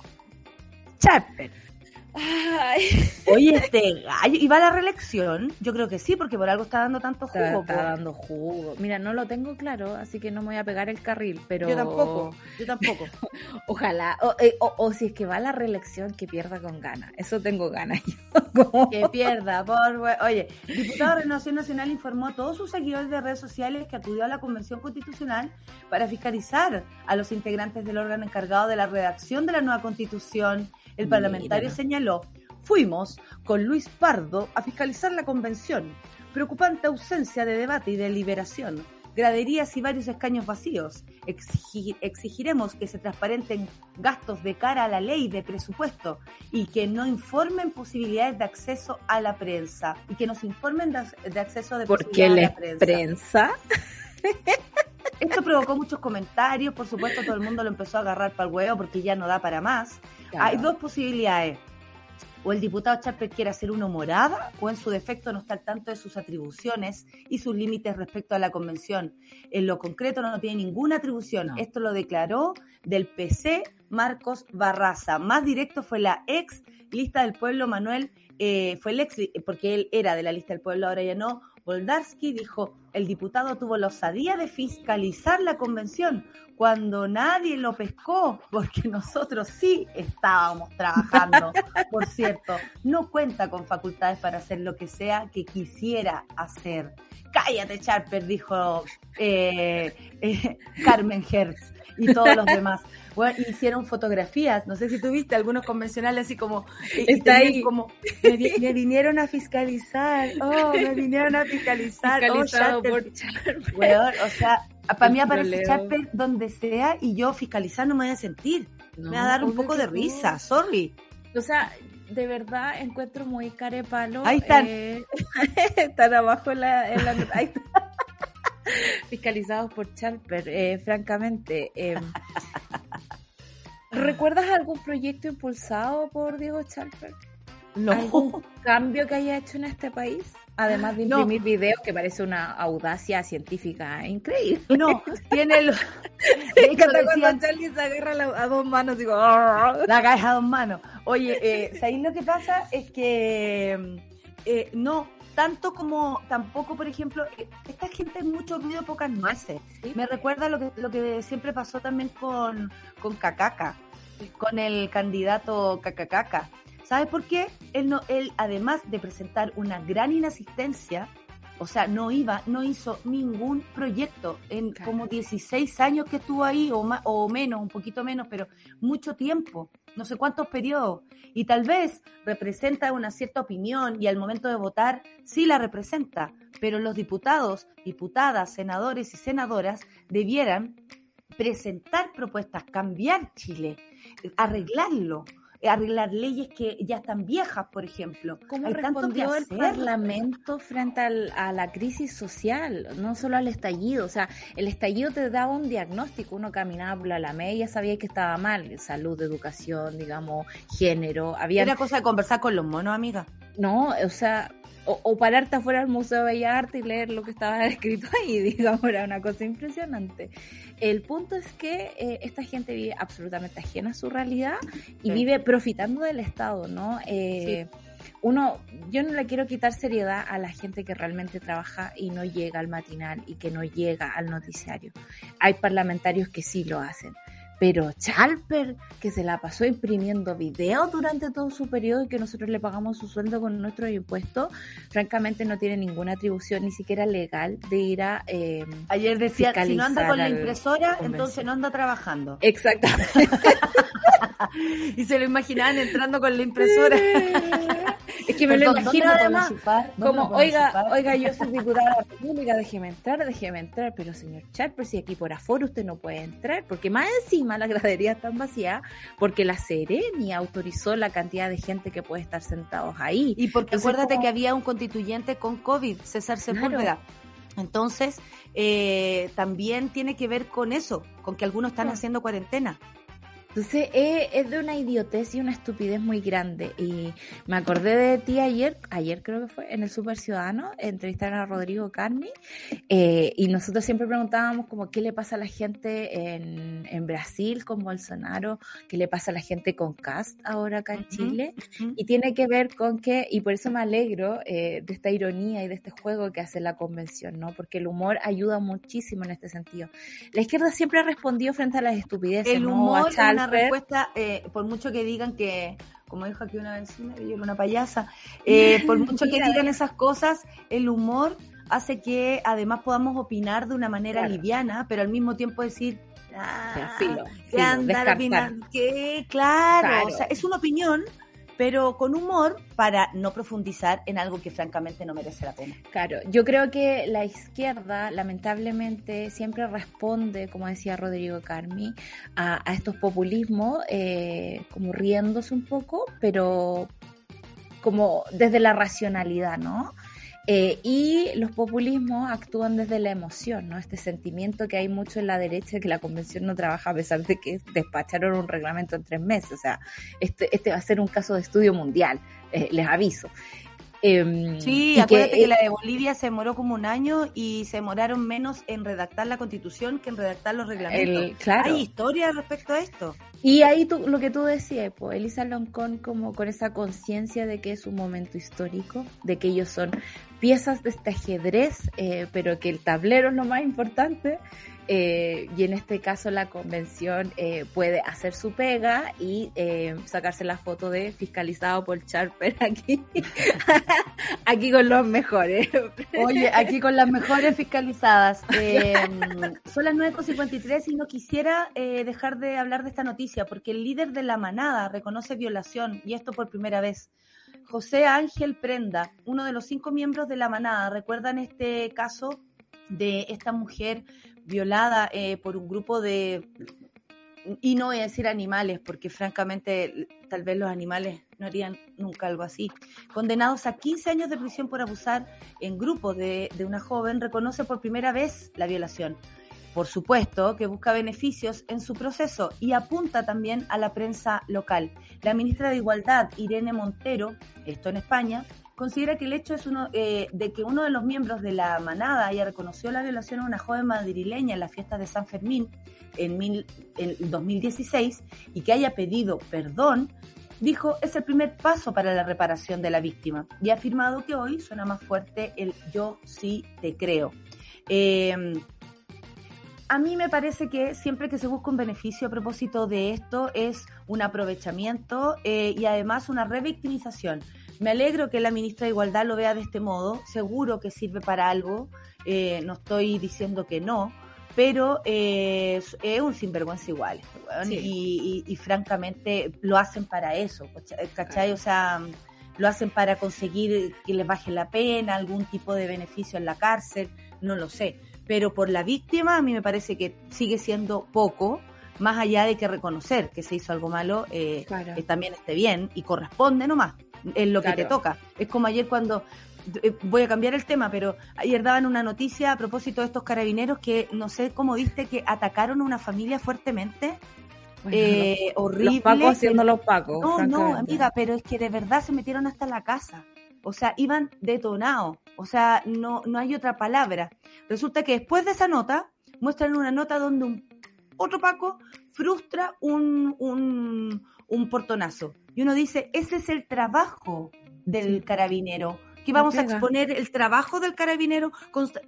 Oye, este gallo, ¿y va a la reelección? Yo creo que sí, porque por algo está dando tanto jugo. Está, dando jugo. Mira, no lo tengo claro, así que no me voy a pegar el carril, pero... Yo tampoco, yo tampoco. Ojalá, eh, o, si es que va a la reelección, que pierda con ganas. Eso tengo ganas Que pierda, por... Oye, diputado de Renovación Nacional informó a todos sus seguidores de redes sociales que acudió a la Convención Constitucional para fiscalizar a los integrantes del órgano encargado de la redacción de la nueva Constitución el parlamentario señaló, fuimos con Luis Pardo a fiscalizar la convención. Preocupante ausencia de debate y deliberación. Graderías y varios escaños vacíos. exigiremos que se transparenten gastos de cara a la ley de presupuesto y que no informen posibilidades de acceso a la prensa. Y que nos informen de, acceso de ¿Por qué la prensa? Esto provocó muchos comentarios, por supuesto todo el mundo lo empezó a agarrar para el huevo porque ya no da para más. Hay dos posibilidades. O el diputado Charper quiere hacer uno morada, o en su defecto no está al tanto de sus atribuciones y sus límites respecto a la convención. En lo concreto no tiene ninguna atribución. Esto lo declaró del PC Marcos Barraza. Más directo fue la ex lista del pueblo Manuel, eh, fue el ex, porque él era de la lista del pueblo, ahora ya no, Boldarsky dijo, el diputado tuvo la osadía de fiscalizar la convención cuando nadie lo pescó, porque nosotros sí estábamos trabajando. Por cierto, no cuenta con facultades para hacer lo que sea que quisiera hacer. Cállate, Charper, dijo eh, eh, Carmen Hertz y todos los demás. Bueno, hicieron fotografías, no sé si tuviste algunos convencionales así como, Está ahí. como me, vinieron a fiscalizar, oh, me vinieron a fiscalizar, oh, por o sea, para mí aparece Charper donde sea y yo fiscalizar no me voy a sentir, me va a dar un poco de risa, sorry. O sea, de verdad encuentro muy carepalo. Ahí están. Eh, están abajo en la, en la ahí fiscalizados por Charper, eh, francamente. Em, ¿Recuerdas algún proyecto impulsado por Diego Charper? No. ¿Algún cambio que haya hecho en este país? Además de imprimir videos, que parece una audacia científica increíble. No, tiene el... De hecho, cuando Charlie se agarra a dos manos, digo... La agarra a dos manos. Oye, eh, ¿sabéis lo que pasa? Es que eh, no, tanto como tampoco, por ejemplo, eh, esta gente es mucho ruido, pocas nueces. Me recuerda lo que, lo que siempre pasó también con, con Cacaca, con el candidato Cacacaca. ¿Sabes por qué? Él, no, él, además de presentar una gran inasistencia, o sea, no iba, no hizo ningún proyecto en como 16 años que estuvo ahí, o, más, o menos, un poquito menos, pero mucho tiempo, no sé cuántos periodos. Y tal vez representa una cierta opinión y al momento de votar sí la representa, pero los diputados, diputadas, senadores y senadoras debieran presentar propuestas, cambiar Chile, arreglarlo arreglar leyes que ya están viejas, por ejemplo. ¿Cómo respondió el Parlamento frente a la crisis social, no solo al estallido? O sea, el estallido te daba un diagnóstico, uno caminaba por la media, sabía que estaba mal, salud, educación, digamos, género. Había... Era cosa de conversar con los monos, amiga. No, o sea, o, pararte afuera del Museo de Bellas Artes y leer lo que estaba escrito ahí, digamos, era una cosa impresionante. El punto es que eh, esta gente vive absolutamente ajena a su realidad y vive profitando del Estado, ¿no? Eh, uno, yo no le quiero quitar seriedad a la gente que realmente trabaja y no llega al matinal y que no llega al noticiario. Hay parlamentarios que sí lo hacen pero Chalper, que se la pasó imprimiendo videos durante todo su periodo y que nosotros le pagamos su sueldo con nuestros impuestos, francamente no tiene ninguna atribución ni siquiera legal de ir a... Eh, Ayer decía, si no anda con la impresora, entonces no anda trabajando. Exactamente. y se lo imaginaban entrando con la impresora. es que me lo imagino además como, oiga, oiga, yo soy diputada de la República, déjeme entrar, déjeme entrar, pero señor Chalper, si aquí por aforo usted no puede entrar, porque más encima la gradería está vacía porque la Sereni autorizó la cantidad de gente que puede estar sentados ahí. Y porque acuérdate que había un constituyente con COVID, César Sepúlveda. Entonces, eh, también tiene que ver con eso, con que algunos están haciendo cuarentena. Entonces es, de una idiotez y una estupidez muy grande. Y me acordé de ti ayer, ayer creo que fue, en el Super Ciudadano, entrevistaron a Rodrigo Carmi, eh, y nosotros siempre preguntábamos como qué le pasa a la gente en, en, Brasil con Bolsonaro, qué le pasa a la gente con Cast ahora acá en Chile, y tiene que ver con que, y por eso me alegro eh, de esta ironía y de este juego que hace la convención, ¿no? Porque el humor ayuda muchísimo en este sentido. La izquierda siempre ha respondido frente a las estupideces, el humor, ¿no? Una respuesta, eh, por mucho que digan que, como dijo aquí una vecina, yo era una payasa, eh, por mucho que digan esas cosas, el humor hace que además podamos opinar de una manera liviana, pero al mismo tiempo decir, ah, filo, que claro, o sea, es una opinión pero con humor para no profundizar en algo que francamente no merece la pena. Claro, yo creo que la izquierda lamentablemente siempre responde, como decía Rodrigo Carmi, a, estos populismos eh, como riéndose un poco, pero como desde la racionalidad, ¿no? Eh, y los populismos actúan desde la emoción, ¿no? Este sentimiento que hay mucho en la derecha de que la convención no trabaja a pesar de que despacharon un reglamento en tres meses. O sea, este, este va a ser un caso de estudio mundial, eh, les aviso. Em, sí, acuérdate que, la de Bolivia se demoró como un año y se demoraron menos en redactar la constitución que en redactar los reglamentos. claro. ¿Hay historia respecto a esto? Y ahí tú, lo que tú decías, pues, Elisa Loncón como con esa conciencia de que es un momento histórico, de que ellos son piezas de este ajedrez, eh, pero que el tablero es lo más importante, eh, y en este caso la convención eh, puede hacer su pega y eh, sacarse la foto de fiscalizado por Charper aquí, aquí con los mejores. Oye, aquí con las mejores fiscalizadas. son las 9.53 y no quisiera dejar de hablar de esta noticia porque el líder de la manada reconoce violación y esto por primera vez. José Ángel Prenda, uno de los cinco miembros de la manada, ¿recuerdan este caso de esta mujer violada eh, por un grupo de, y no voy a decir animales, porque francamente tal vez los animales no harían nunca algo así, condenados a 15 años de prisión por abusar en grupo de, de una joven, reconoce por primera vez la violación. Por supuesto que busca beneficios en su proceso y apunta también a la prensa local. La ministra de Igualdad, Irene Montero, esto en España, considera que el hecho es uno, eh, de que uno de los miembros de la manada haya reconocido la violación a una joven madrileña en la fiesta de San Fermín en 2016 y que haya pedido perdón, dijo es el primer paso para la reparación de la víctima y ha afirmado que hoy suena más fuerte el yo sí te creo. Em, a mí me parece que siempre que se busca un beneficio a propósito de esto es un aprovechamiento eh, y además una revictimización. Me alegro que la ministra de Igualdad lo vea de este modo, seguro que sirve para algo, eh, no estoy diciendo que no, pero eh, es un sinvergüenza igual, este y, francamente lo hacen para eso, ¿cachai? O sea, lo hacen para conseguir que les baje la pena, algún tipo de beneficio en la cárcel, no lo sé, pero por la víctima a mí me parece que sigue siendo poco, más allá de que reconocer que se hizo algo malo, eh, que también esté bien y corresponde nomás en lo que te toca. Es como ayer cuando, eh, voy a cambiar el tema, pero ayer daban una noticia a propósito de estos carabineros que no sé cómo viste que atacaron a una familia fuertemente. eh, horrible. Los pacos haciendo los pacos. No, no, amiga, pero es que de verdad se metieron hasta la casa. O sea, iban detonados. O sea, no, no hay otra palabra. Resulta que después de esa nota, muestran una nota donde un otro Paco frustra un, un, un portonazo. Y uno dice, ese es el trabajo del carabinero. Que vamos a exponer el trabajo del carabinero.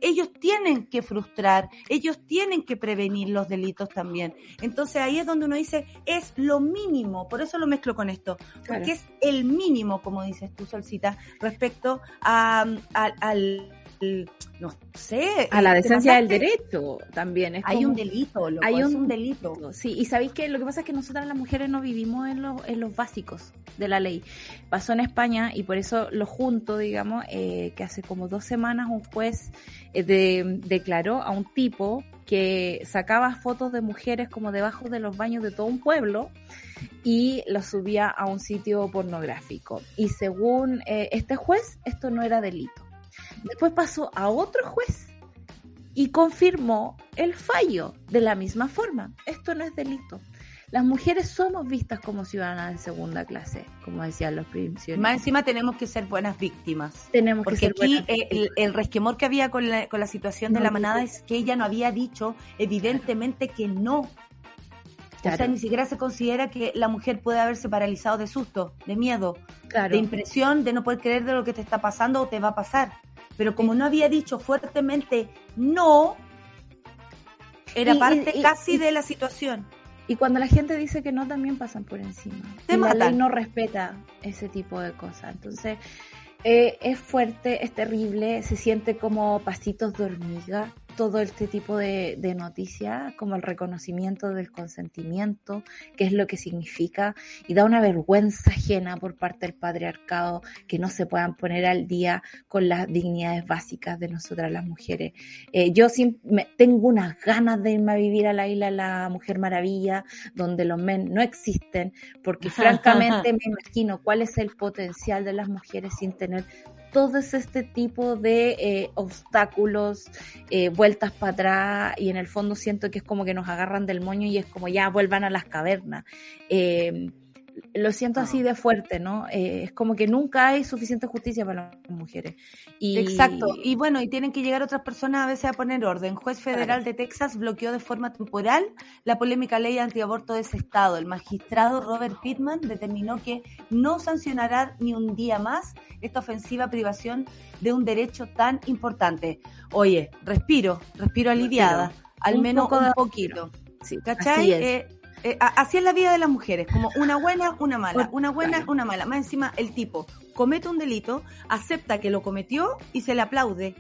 Ellos tienen que frustrar, ellos tienen que prevenir los delitos también. Entonces ahí es donde uno dice, es lo mínimo, por eso lo mezclo con esto, porque es el mínimo, como dices tú, Solcita, respecto a, al no sé. A la decencia del derecho también. Es hay un delito, hay un, delito. Sí, y sabéis que lo que pasa es que nosotras las mujeres no vivimos en, en los básicos de la ley. Pasó en España y por eso lo junto, digamos, eh, que hace como dos semanas un juez eh, declaró a un tipo que sacaba fotos de mujeres como debajo de los baños de todo un pueblo y lo subía a un sitio pornográfico. Y según eh, este juez, esto no era delito. Después pasó a otro juez y confirmó el fallo de la misma forma. Esto no es delito. las mujeres somos vistas como ciudadanas de segunda clase, como decían los principios. Más encima tenemos que ser buenas víctimas. Tenemos que ser aquí el, el, resquemor que había con la, con la situación de la manada es que ella no había dicho evidentemente que no. O sea, ni siquiera se considera que la mujer puede haberse paralizado de susto, de miedo, de impresión, de no poder creer de lo que te está pasando o te va a pasar. Pero como no había dicho fuertemente no, era parte casi de la situación. Y cuando la gente dice que no, también pasan por encima. la ley no respeta ese tipo de cosas. Entonces, eh, es fuerte, es terrible, se siente como pasitos de hormiga todo este tipo de, de noticias, como el reconocimiento del consentimiento, qué es lo que significa, y da una vergüenza ajena por parte del patriarcado que no se puedan poner al día con las dignidades básicas de nosotras las mujeres. Eh, yo me, tengo unas ganas de irme a vivir a la isla La Mujer Maravilla, donde los men no existen, porque francamente me imagino cuál es el potencial de las mujeres sin tener todo este tipo de eh, obstáculos, eh, vueltas para atrás y en el fondo siento que es como que nos agarran del moño y es como ya vuelvan a las cavernas. Eh, lo siento así de fuerte, ¿no? Eh, es como que nunca hay suficiente justicia para las mujeres. Y... Exacto. Y bueno, y tienen que llegar otras personas a veces a poner orden. Juez federal de Texas bloqueó de forma temporal la polémica ley antiaborto de ese estado. El magistrado Robert Pittman determinó que no sancionará ni un día más esta ofensiva privación de un derecho tan importante. Oye, respiro, respiro aliviada, al menos un poquito. Sí, ¿Cachai? Eh, eh, así es la vida de las mujeres, como una buena, una mala, una buena, una mala. Más encima, el tipo comete un delito, acepta que lo cometió y se le aplaude.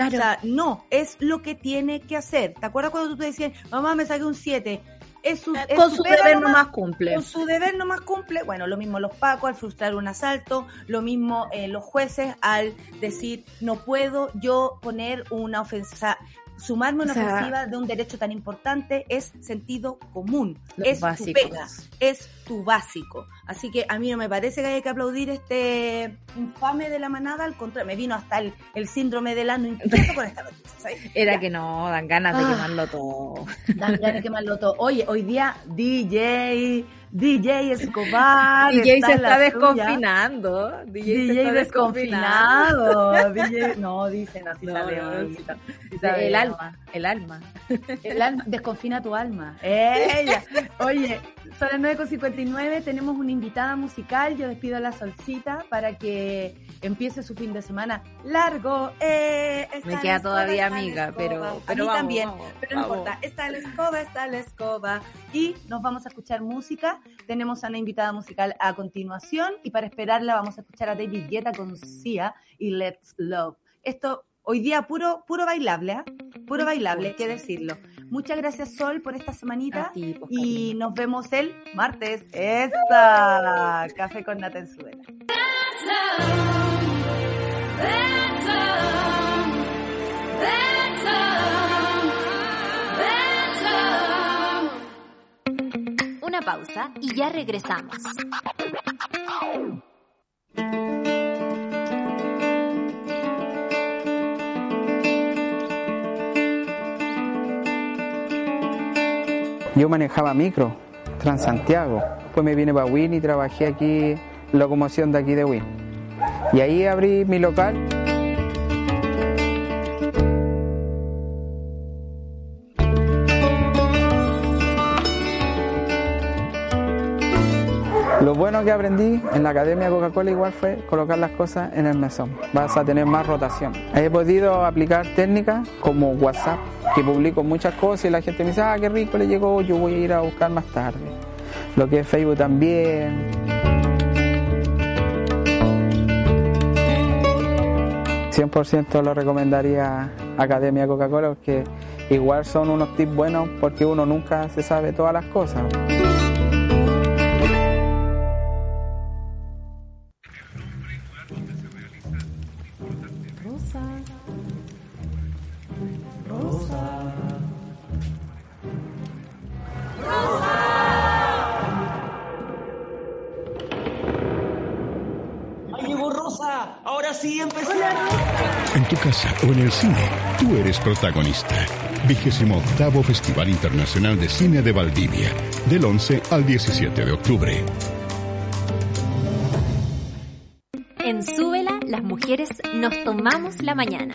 O sea, no, es lo que tiene que hacer. ¿Te acuerdas cuando tú te decías, mamá, me saqué un 7? Es su, eh, con su, deber nomás, cumple. Con su deber nomás cumple. Bueno, lo mismo los pacos al frustrar un asalto, lo mismo eh, los jueces al decir, no puedo yo poner una ofensa sumarme a una ofensiva de un derecho tan importante es sentido común, es tu pega, es tu básico. Así que a mí no me parece que haya que aplaudir este infame de la manada, al contrario, me vino hasta el, síndrome del ano inquieto con esta noticia. Era que no, dan ganas de ah. quemarlo todo. Dan ganas de quemarlo todo. Oye, hoy día DJ DJ Escobar. DJ se está desconfinando. DJ, DJ desconfinado. DJ, no, dicen así el alma, el alma. El alma, desconfina tu alma. Ella. Oye, son las 9.59, tenemos una invitada musical. Yo despido a la solcita para que empiece su fin de semana largo. Eh, Me queda todavía amiga, pero, pero a mí también. pero no importa, está la escoba, está la escoba. Y nos vamos a escuchar música. Tenemos a una invitada musical a continuación y para esperarla vamos a escuchar a David Guetta con Sia y Let's Love. Esto hoy día puro, puro bailable, ¿eh? Puro bailable, hay que decirlo. Muchas gracias Sol por esta semanita pues, y nos vemos el martes. Esta Café con Nata en Una pausa y ya regresamos. Yo manejaba micro, Transantiago. Después me vine para Win y trabajé aquí, locomoción de aquí de Win. Y ahí abrí mi local. Lo bueno que aprendí en la Academia Coca-Cola igual fue colocar las cosas en el mesón. Vas a tener más rotación. He podido aplicar técnicas como WhatsApp, que publico muchas cosas y la gente me dice, ah, qué rico le llegó, yo voy a ir a buscar más tarde. Lo que es Facebook también. 100% lo recomendaría Academia Coca-Cola porque igual son unos tips buenos porque uno nunca se sabe todas las cosas. En tu casa o en el cine, tú eres protagonista. 28 Festival Internacional de Cine de Valdivia, del 11 al 17 de octubre. En Súbela, las mujeres nos tomamos la mañana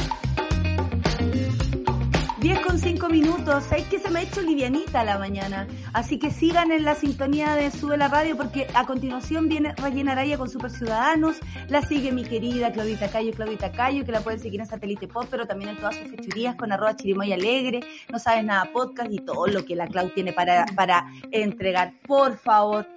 10 con 5 minutos. Es que se me ha hecho livianita la mañana. Así que sigan en la sintonía de Sube la Radio porque a continuación viene Rayena Araya con Super Ciudadanos. La sigue mi querida Claudita Cayo, Claudita Cayo, que la pueden seguir en Satélite Pop, pero también en todas sus fechurías con arroba chirimoy alegre. No sabes nada podcast y todo lo que la Clau tiene para, para entregar. Por favor.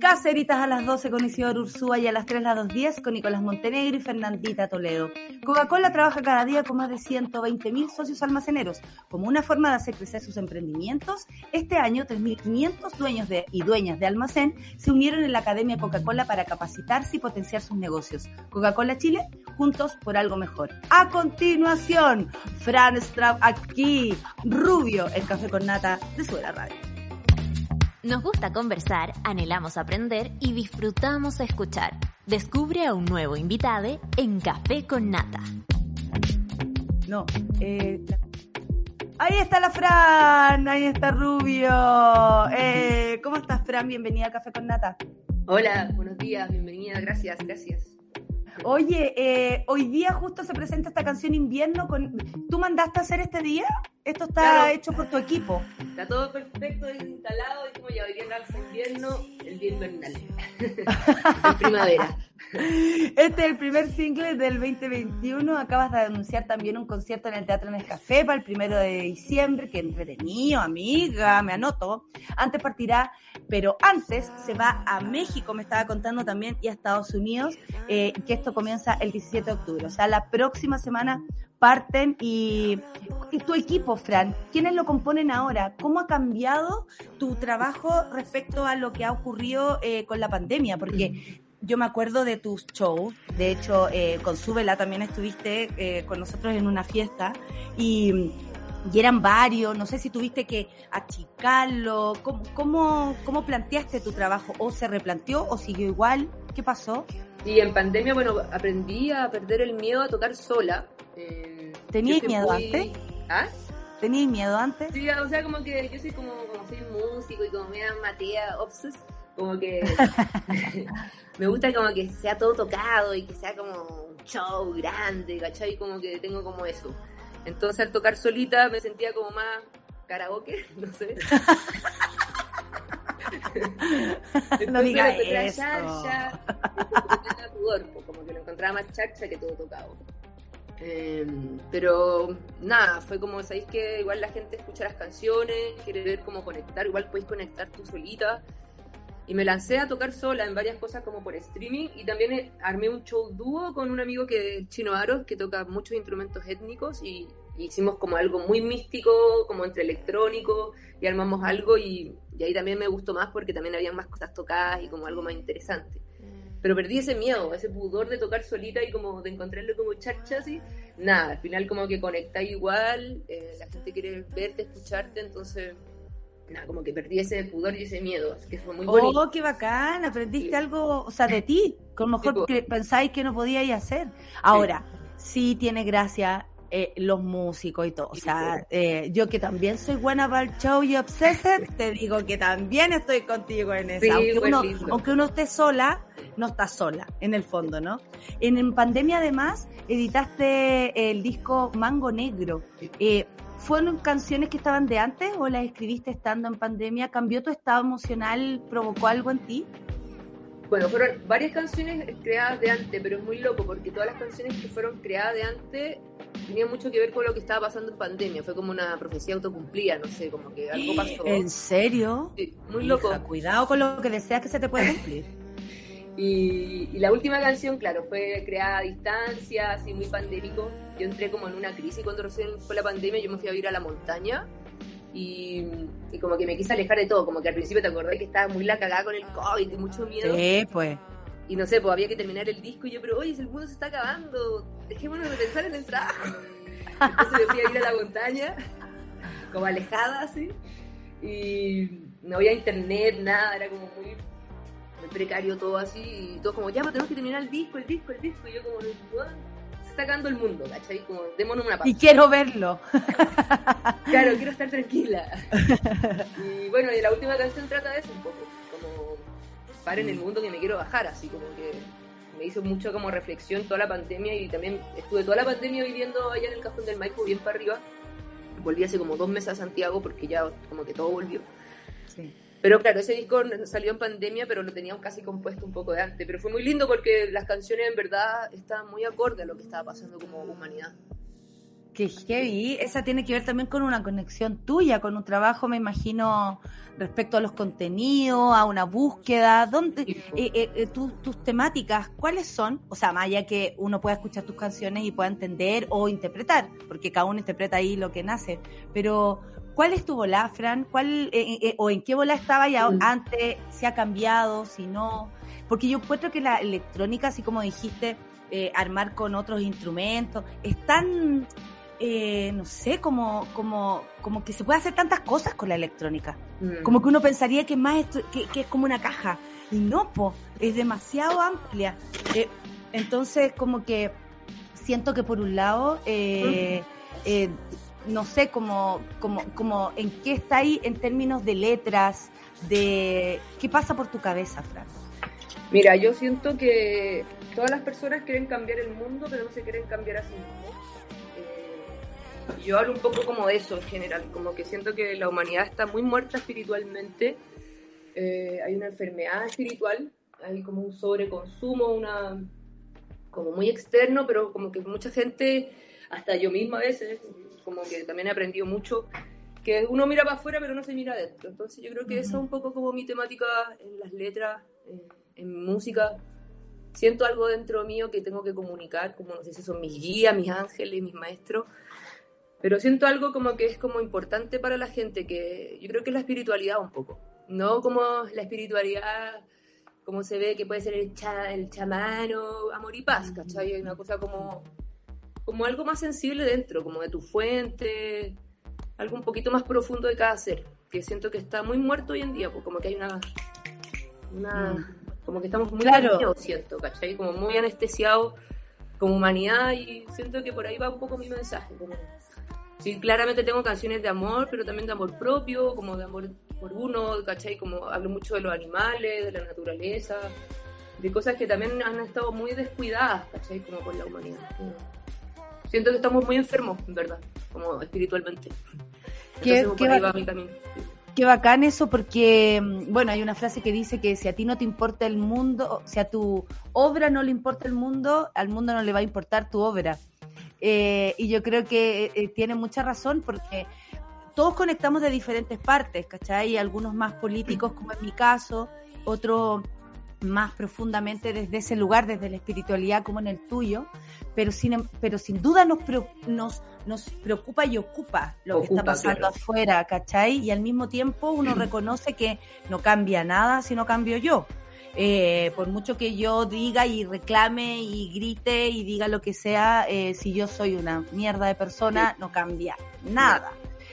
Caceritas a las 12 con Isidoro Ursúa y a las 3 las 2.10 con Nicolás Montenegro y Fernandita Toledo. Coca-Cola trabaja cada día con más de 120 mil socios almaceneros. Como una forma de hacer crecer sus emprendimientos, este año 3.500 dueños y dueñas de almacén se unieron en la Academia Coca-Cola para capacitarse y potenciar sus negocios. Coca-Cola Chile, juntos por algo mejor. A continuación, Fran Straub aquí, Rubio, el café con nata de Suela Radio. Nos gusta conversar, anhelamos aprender y disfrutamos escuchar. Descubre a un nuevo invitado en Café con Nata. No, eh, Ahí está la Fran, ahí está Rubio. Eh, ¿Cómo estás, Fran? Bienvenida a Café con Nata. Hola, buenos días, bienvenida, gracias, gracias. Oye, eh, hoy día justo se presenta esta canción Invierno. Con... ¿Tú mandaste a hacer este día? Esto está hecho por tu equipo. Está todo perfecto, instalado. Y como ya hoy día invierno, el día invernal. en primavera. Este es el primer single del 2021. Acabas de anunciar también un concierto en el Teatro Nescafé para el primero de diciembre. Que entretenido, amiga, me anoto. Antes partirá, pero antes se va a México, me estaba contando también, y a Estados Unidos, eh, que esto comienza el 17 de octubre. O sea, la próxima semana parten y, tu equipo, Fran, ¿quiénes lo componen ahora? ¿Cómo ha cambiado tu trabajo respecto a lo que ha ocurrido eh, con la pandemia? Porque yo me acuerdo de tus shows, de hecho eh, con Súbela también estuviste eh, con nosotros en una fiesta y, eran varios, no sé si tuviste que achicarlo, ¿Cómo, cómo, cómo planteaste tu trabajo? ¿O se replanteó o siguió igual? ¿Qué pasó? Y en pandemia, bueno, aprendí a perder el miedo a tocar sola. Eh, ¿Tenías miedo antes? ¿Ah? ¿Tenías miedo antes? Sí, o sea, como que yo soy como, como soy músico y como me Matea Obses, como que me gusta como que sea todo tocado y que sea como un show grande, ¿cachai? Como que tengo como eso. Entonces al tocar solita me sentía como más karaoke, no sé. no digas eso. como que lo encontraba más chacha que todo tocado. Em, pero nada, fue como, sabéis que igual la gente escucha las canciones, quiere ver cómo conectar, igual podéis conectar tú solita. Y me lancé a tocar sola en varias cosas como por streaming y también armé un show dúo con un amigo que es Chino Aros, que toca muchos instrumentos étnicos y, hicimos como algo muy místico, como entre electrónico y armamos algo y, y ahí también me gustó más porque también había más cosas tocadas y como algo más interesante pero perdí ese miedo, ese pudor de tocar solita y como de encontrarlo como charcha así. Nada, al final como que conecta igual, eh, la gente quiere verte, escucharte, entonces nada, como que perdí ese pudor y ese miedo, que fue muy bonito. Oh, qué bacán, aprendiste algo, o sea, de ti, como mejor que pensáis que no podíais hacer. Ahora, sí tiene gracia eh, los músicos y todo. O sea, eh, yo que también soy buena para el show y obsessed, te digo que también estoy contigo en eso. aunque, uno, aunque uno esté sola, no está sola, en el fondo, ¿no? En, en pandemia además editaste el disco Mango Negro. Eh, ¿Fueron canciones que estaban de antes o las escribiste estando en pandemia? ¿Cambió tu estado emocional? ¿Provocó algo en ti? bueno, fueron varias canciones creadas de antes, pero es muy loco porque todas las canciones que fueron creadas de antes tenían mucho que ver con lo que estaba pasando en pandemia. Fue como una profecía autocumplida, no sé, como que algo pasó. ¿En serio? Sí, muy loco. cuidado con lo que deseas que se te pueda cumplir. y, la última canción, claro, fue creada a distancia, así muy pandémico. Yo entré como en una crisis cuando recién fue la pandemia, yo me fui a vivir a la montaña y, como que me quise alejar de todo, como que al principio te acordás que estaba muy la cagada con el COVID y mucho miedo. Sí, pues. Y no sé, pues había que terminar el disco y yo, pero oye, el mundo se está acabando, dejémonos de pensar en el trabajo. Entonces me fui a ir a la montaña, como alejada así, y no había internet, nada, era como muy, precario todo así, y todo como, ya, pero tenemos que terminar el disco, el disco, el disco, y yo como, sacando el mundo, ¿cachai? Como, démonos una pausa. Y quiero verlo. claro, quiero estar tranquila. y bueno, y la última canción trata de eso un poco, como para en el mundo que me quiero bajar, así como que me hizo mucho como reflexión toda la pandemia y también estuve toda la pandemia viviendo allá en el cajón del Maipo, bien para arriba. Volví hace como dos meses a Santiago porque ya como que todo volvió. Sí. Pero claro, ese disco salió en pandemia, pero lo teníamos casi compuesto un poco de antes. Pero fue muy lindo porque las canciones en verdad estaban muy acorde a lo que estaba pasando como humanidad. Qué heavy. Esa tiene que ver también con una conexión tuya, con un trabajo, me imagino, respecto a los contenidos, a una búsqueda. ¿Dónde, eh, eh, eh, tus temáticas, cuáles son? O sea, más allá que uno pueda escuchar tus canciones y pueda entender o interpretar, porque cada uno interpreta ahí lo que nace. Pero, ¿Cuál es tu bola, Fran? ¿Cuál, eh, eh, ¿O en qué bola estaba ya mm. antes? ¿Se ha cambiado? ¿Si no? Porque yo encuentro que la electrónica, así como dijiste, eh, armar con otros instrumentos, es tan, no sé, como, como, como que se puede hacer tantas cosas con la electrónica. Mm. Como que uno pensaría que más que, que, es como una caja. Y no, po, es demasiado amplia. entonces, como que siento que por un lado, eh, no sé cómo, cómo, cómo, en qué está ahí en términos de letras, de qué pasa por tu cabeza, Fran. Mira, yo siento que todas las personas quieren cambiar el mundo, pero no se quieren cambiar a sí mismos. Eh, yo hablo un poco como de eso en general, como que siento que la humanidad está muy muerta espiritualmente. Eh, hay una enfermedad espiritual, hay como un sobreconsumo, una como muy externo, pero como que mucha gente, hasta yo misma a veces, como que también he aprendido mucho, que uno mira para afuera pero no se mira adentro. Entonces yo creo que esa es un poco como mi temática en las letras, en, música. Siento algo dentro mío que tengo que comunicar, como no sé si son mis guías, mis ángeles, mis maestros, pero siento algo como que es como importante para la gente, que yo creo que es la espiritualidad un poco, no como la espiritualidad como se ve que puede ser el, cha, el chamano, amor y paz, ¿cachai? Hay una cosa como como algo más sensible dentro, como de tu fuente, algo un poquito más profundo de cada ser, que siento que está muy muerto hoy en día, pues como que hay una, una mm. como que estamos muy claro. siento, ¿cachai? Como muy anestesiados como humanidad y siento que por ahí va un poco mi mensaje, como, sí, claramente tengo canciones de amor, pero también de amor propio, como de amor por uno, ¿cachai? Como hablo mucho de los animales, de la naturaleza, de cosas que también han estado muy descuidadas, ¿cachai? Como por la humanidad siento que estamos muy enfermos, en verdad, como espiritualmente. Entonces, ¿Qué, qué, mi camino. qué bacán eso, porque, mm, bueno, hay una frase que dice que si a ti no te importa el mundo, si a tu obra no le importa el mundo, al mundo no le va a importar tu obra. Eh, y yo creo que eh, tiene mucha razón porque todos conectamos de diferentes partes, ¿cachai? Algunos más políticos, como en mi caso, otros más profundamente desde ese lugar, desde la espiritualidad como en el tuyo, pero sin, em, pero sin duda nos, nos, nos preocupa y ocupa lo que está pasando afuera, ¿cachai? Y al mismo tiempo uno reconoce que no cambia nada si no cambio yo. Eh, por mucho que yo diga y reclame y grite y diga lo que sea, eh, si yo soy una mierda de persona, no cambia nada.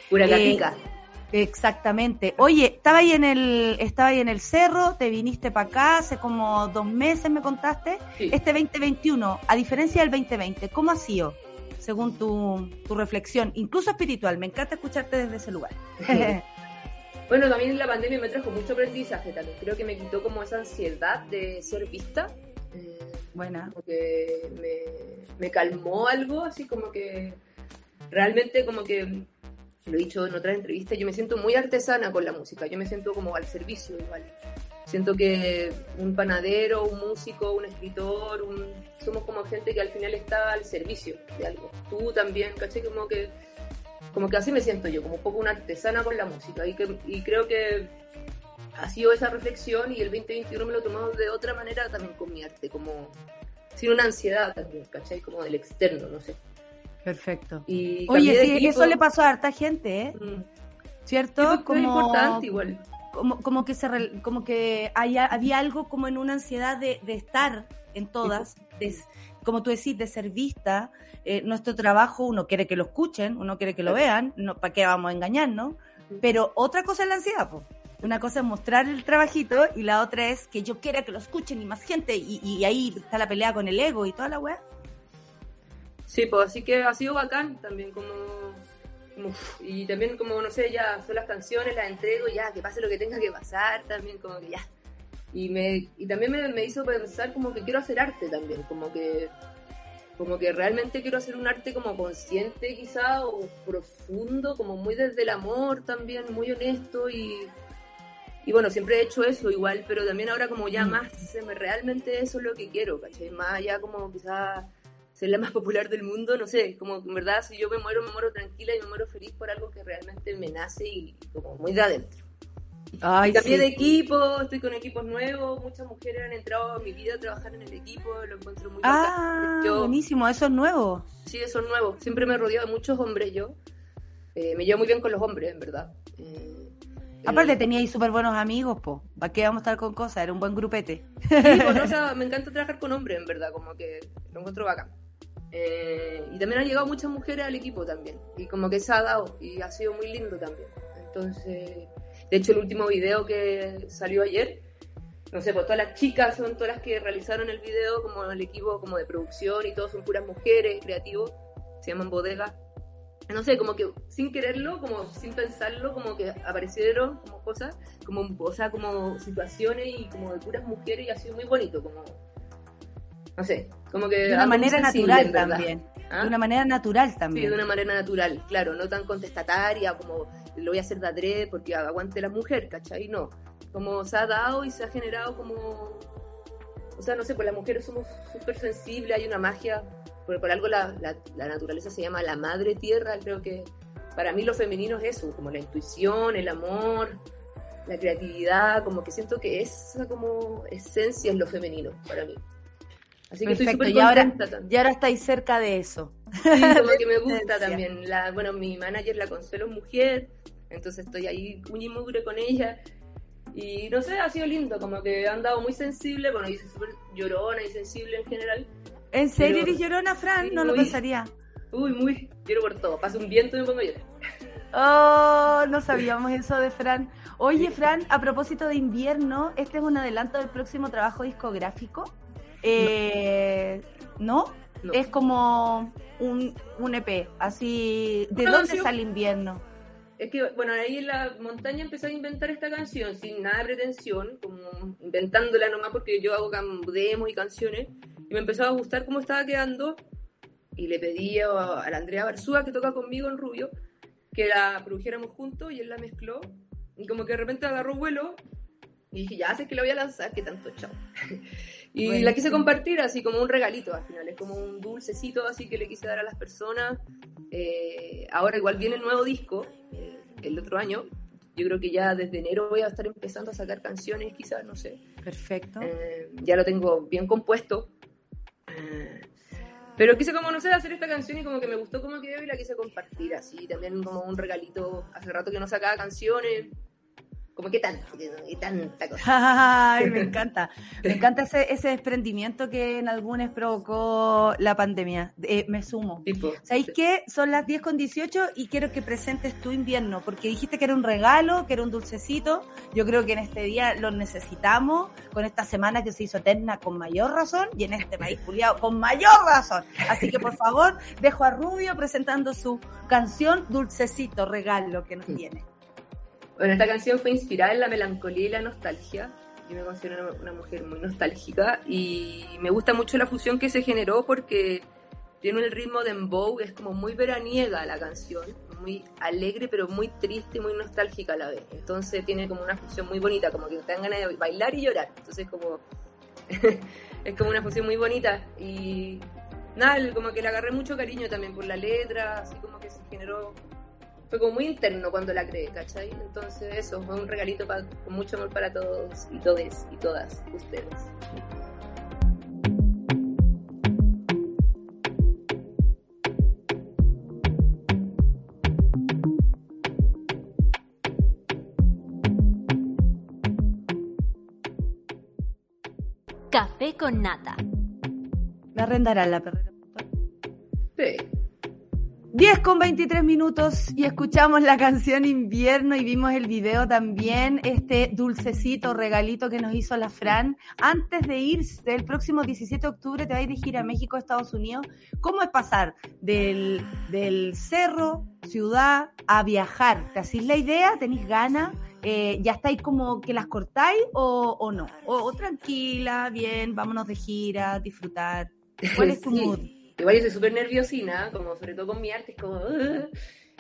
Pura eh, Exactamente. Oye, estaba ahí en el, estaba ahí en el cerro, te viniste para acá hace como dos meses, me contaste. Este 2021, a diferencia del 2020, ¿cómo ha sido? Según tu, tu reflexión, incluso espiritual. Me encanta escucharte desde ese lugar. bueno, también la pandemia me trajo mucho aprendizaje también. Creo que me quitó como esa ansiedad de ser vista. Eh, Buena. Porque me, me calmó algo, así como que realmente como que lo he dicho en otras entrevistas, yo me siento muy artesana con la música, yo me siento como al servicio igual. siento que un panadero, un músico, un escritor, un, somos como gente que al final está al servicio de algo. Tú también, caché, como que, como que así me siento yo, como un poco una artesana con la música. Y, que, y creo que ha sido esa reflexión y el 2021 me lo he tomado de otra manera también con mi arte, como sin una ansiedad también, ¿cachai? Como del externo, no sé. Perfecto. Y Oye, sí, eso le pasó a harta gente, ¿eh? Mm. ¿Cierto? Pues, como... importante igual como, como que se como que haya, había algo como en una ansiedad de, de estar en todas, de, como tú decís, de ser vista. Eh, nuestro trabajo, uno quiere que lo escuchen, uno quiere que lo vean, no, ¿para qué vamos a engañarnos? Pero otra cosa es la ansiedad, pues. Una cosa es mostrar el trabajito y la otra es que yo quiera que lo escuchen y más gente y, y ahí está la pelea con el ego y toda la weá. Sí, pues así que ha sido bacán también como y también como, no sé, ya son las canciones, las entrego, ya, que pase lo que tenga que pasar, también como que ya. Y, me, y también me, me hizo pensar como que quiero hacer arte también, como que como que realmente quiero hacer un arte como consciente quizá o profundo, como muy desde el amor también, muy honesto y, y bueno, siempre he hecho eso igual, pero también ahora como ya mm. más, realmente eso es lo que quiero, ¿cachai? Más allá como quizá ser la más popular del mundo, no sé, como en verdad si yo me muero, me muero tranquila y me muero feliz por algo que realmente me nace y como muy de adentro. Ay, y cambié de equipo, estoy con equipos nuevos, muchas mujeres han entrado a mi vida a trabajar en el equipo, lo encuentro muy Ah, buenísimo, eso es nuevo. Sí, eso es nuevo. Siempre me he rodeado de muchos hombres yo. Eh, me llevo muy bien con los hombres, en verdad. Eh, Aparte teníais súper buenos amigos, po. ¿Para qué vamos a estar con cosas? Era un buen grupete. Sí, o sea, me encanta trabajar con hombres, en verdad, como que lo encuentro bacán. Eh, y también han llegado muchas mujeres al equipo también. Y como que se ha dado y ha sido muy lindo también. Entonces, de hecho el último video que salió ayer, no sé, pues todas las chicas son todas las que realizaron el video, como el equipo como de producción y todos son puras mujeres, creativos, se llaman bodegas. No sé, como que sin quererlo, como sin pensarlo, como que aparecieron como cosas, como, o sea, como situaciones y como de puras mujeres y ha sido muy bonito, como no sé, como que... De una manera natural también. ¿Ah? De una manera natural también. Sí, de una manera natural, claro, no tan contestataria como lo voy a hacer de adrede porque aguante la mujer, ¿cachai? No, como se ha dado y se ha generado como... O sea, no sé, pues las mujeres somos súper sensibles, hay una magia, por, por algo la, la, naturaleza se llama la madre tierra, creo que para mí lo femenino es eso, como la intuición, el amor, la creatividad, como que siento que esa como esencia es lo femenino para mí. Así que estoy y ahora, y ahora estáis cerca de eso. Sí, como que me gusta también. La, bueno, mi manager, la Consuelo, mujer, entonces estoy ahí muy mugre con ella. Y no sé, ha sido lindo, como que han dado muy sensible, bueno, dice súper llorona y sensible en general. ¿En serio eres llorona, Fran? no lo pensaría. Uy, muy, quiero por todo. Pasa un viento y me pongo a llorar. Oh, no sabíamos eso de Fran. Oye, Fran, a propósito de invierno, este es un adelanto del próximo trabajo discográfico. Eh, ¿no? Es como un, un EP, así. ¿De dónde sale invierno? Es que, bueno, ahí en la montaña empecé a inventar esta canción sin nada de pretensión, como inventándola nomás porque yo hago demos y canciones, y me empezó a gustar cómo estaba quedando, y le pedí a, la Andrea Barzúa, que toca conmigo en Rubio, que la produjéramos juntos, y él la mezcló, y como que de repente agarró vuelo, y dije, ya sé que la voy a lanzar, que tanto chao. y la quise compartir así como un regalito al final, es como un dulcecito así que le quise dar a las personas. Eh, ahora igual viene el nuevo disco, eh, el otro año. Yo creo que ya desde enero voy a estar empezando a sacar canciones, quizás, no sé. Perfecto. Eh, ya lo tengo bien compuesto. pero quise como, no sé, hacer esta canción y como que me gustó como quedó y la quise compartir así. También como un regalito. Hace rato que no sacaba canciones como que tanto, que tanta cosa. Ay, me encanta. Me encanta ese, ese desprendimiento que en algunos provocó la pandemia. Eh, me sumo. ¿Sabéis qué? Son las 10 con 18 y quiero que presentes tu invierno, porque dijiste que era un regalo, que era un dulcecito. Yo creo que en este día lo necesitamos, con esta semana que se hizo eterna con mayor razón y en este país culiado con mayor razón. Así que por favor, dejo a Rubio presentando su canción Dulcecito, regalo que nos tiene. Bueno, esta canción fue inspirada en la melancolía y la nostalgia. Yo me considero una, mujer muy nostálgica y me gusta mucho la fusión que se generó porque tiene el ritmo de embow, es como muy veraniega la canción, muy alegre, pero muy triste, muy nostálgica a la vez. Entonces tiene como una función muy bonita, como que te dan ganas de bailar y llorar. Entonces como es como una función muy bonita y nada, como que le agarré mucho cariño también por la letra, así como que se generó fue como muy interno cuando la creé, ¿cachai? Entonces eso, fue un regalito con mucho amor para todos y todes y todas ustedes. Café con nata. ¿La arrendará la perrera? Sí. 10 con 23 minutos y escuchamos la canción Invierno y vimos el video también, este dulcecito regalito que nos hizo la Fran. Antes de irse, el próximo 17 de octubre te va a dirigir a México, Estados Unidos. ¿Cómo es pasar del, del cerro, ciudad, a viajar? ¿Te hacís la idea? ¿Tenés ganas? eh, ya estáis como que las cortáis o, no? O, tranquila, bien, vámonos de gira, disfrutar. ¿Cuál es tu mood? Igual yo soy súper nerviosina, como sobre todo con mi arte, es como...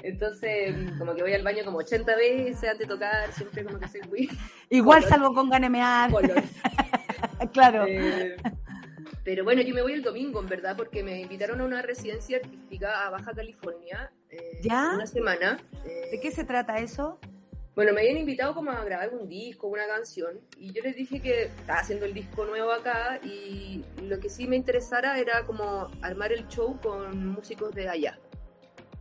entonces, como que voy al baño como 80 veces antes de tocar, siempre como que soy muy... Igual salgo con ganemear. claro. Eh, pero bueno, yo me voy el domingo, en verdad, porque me invitaron a una residencia artística a Baja California. Eh, ¿Ya? Una semana. ¿De qué se trata eso? Bueno, me habían invitado como a grabar un disco, una canción, y yo les dije que estaba haciendo el disco nuevo acá y lo que sí me interesara era como armar el show con músicos de allá.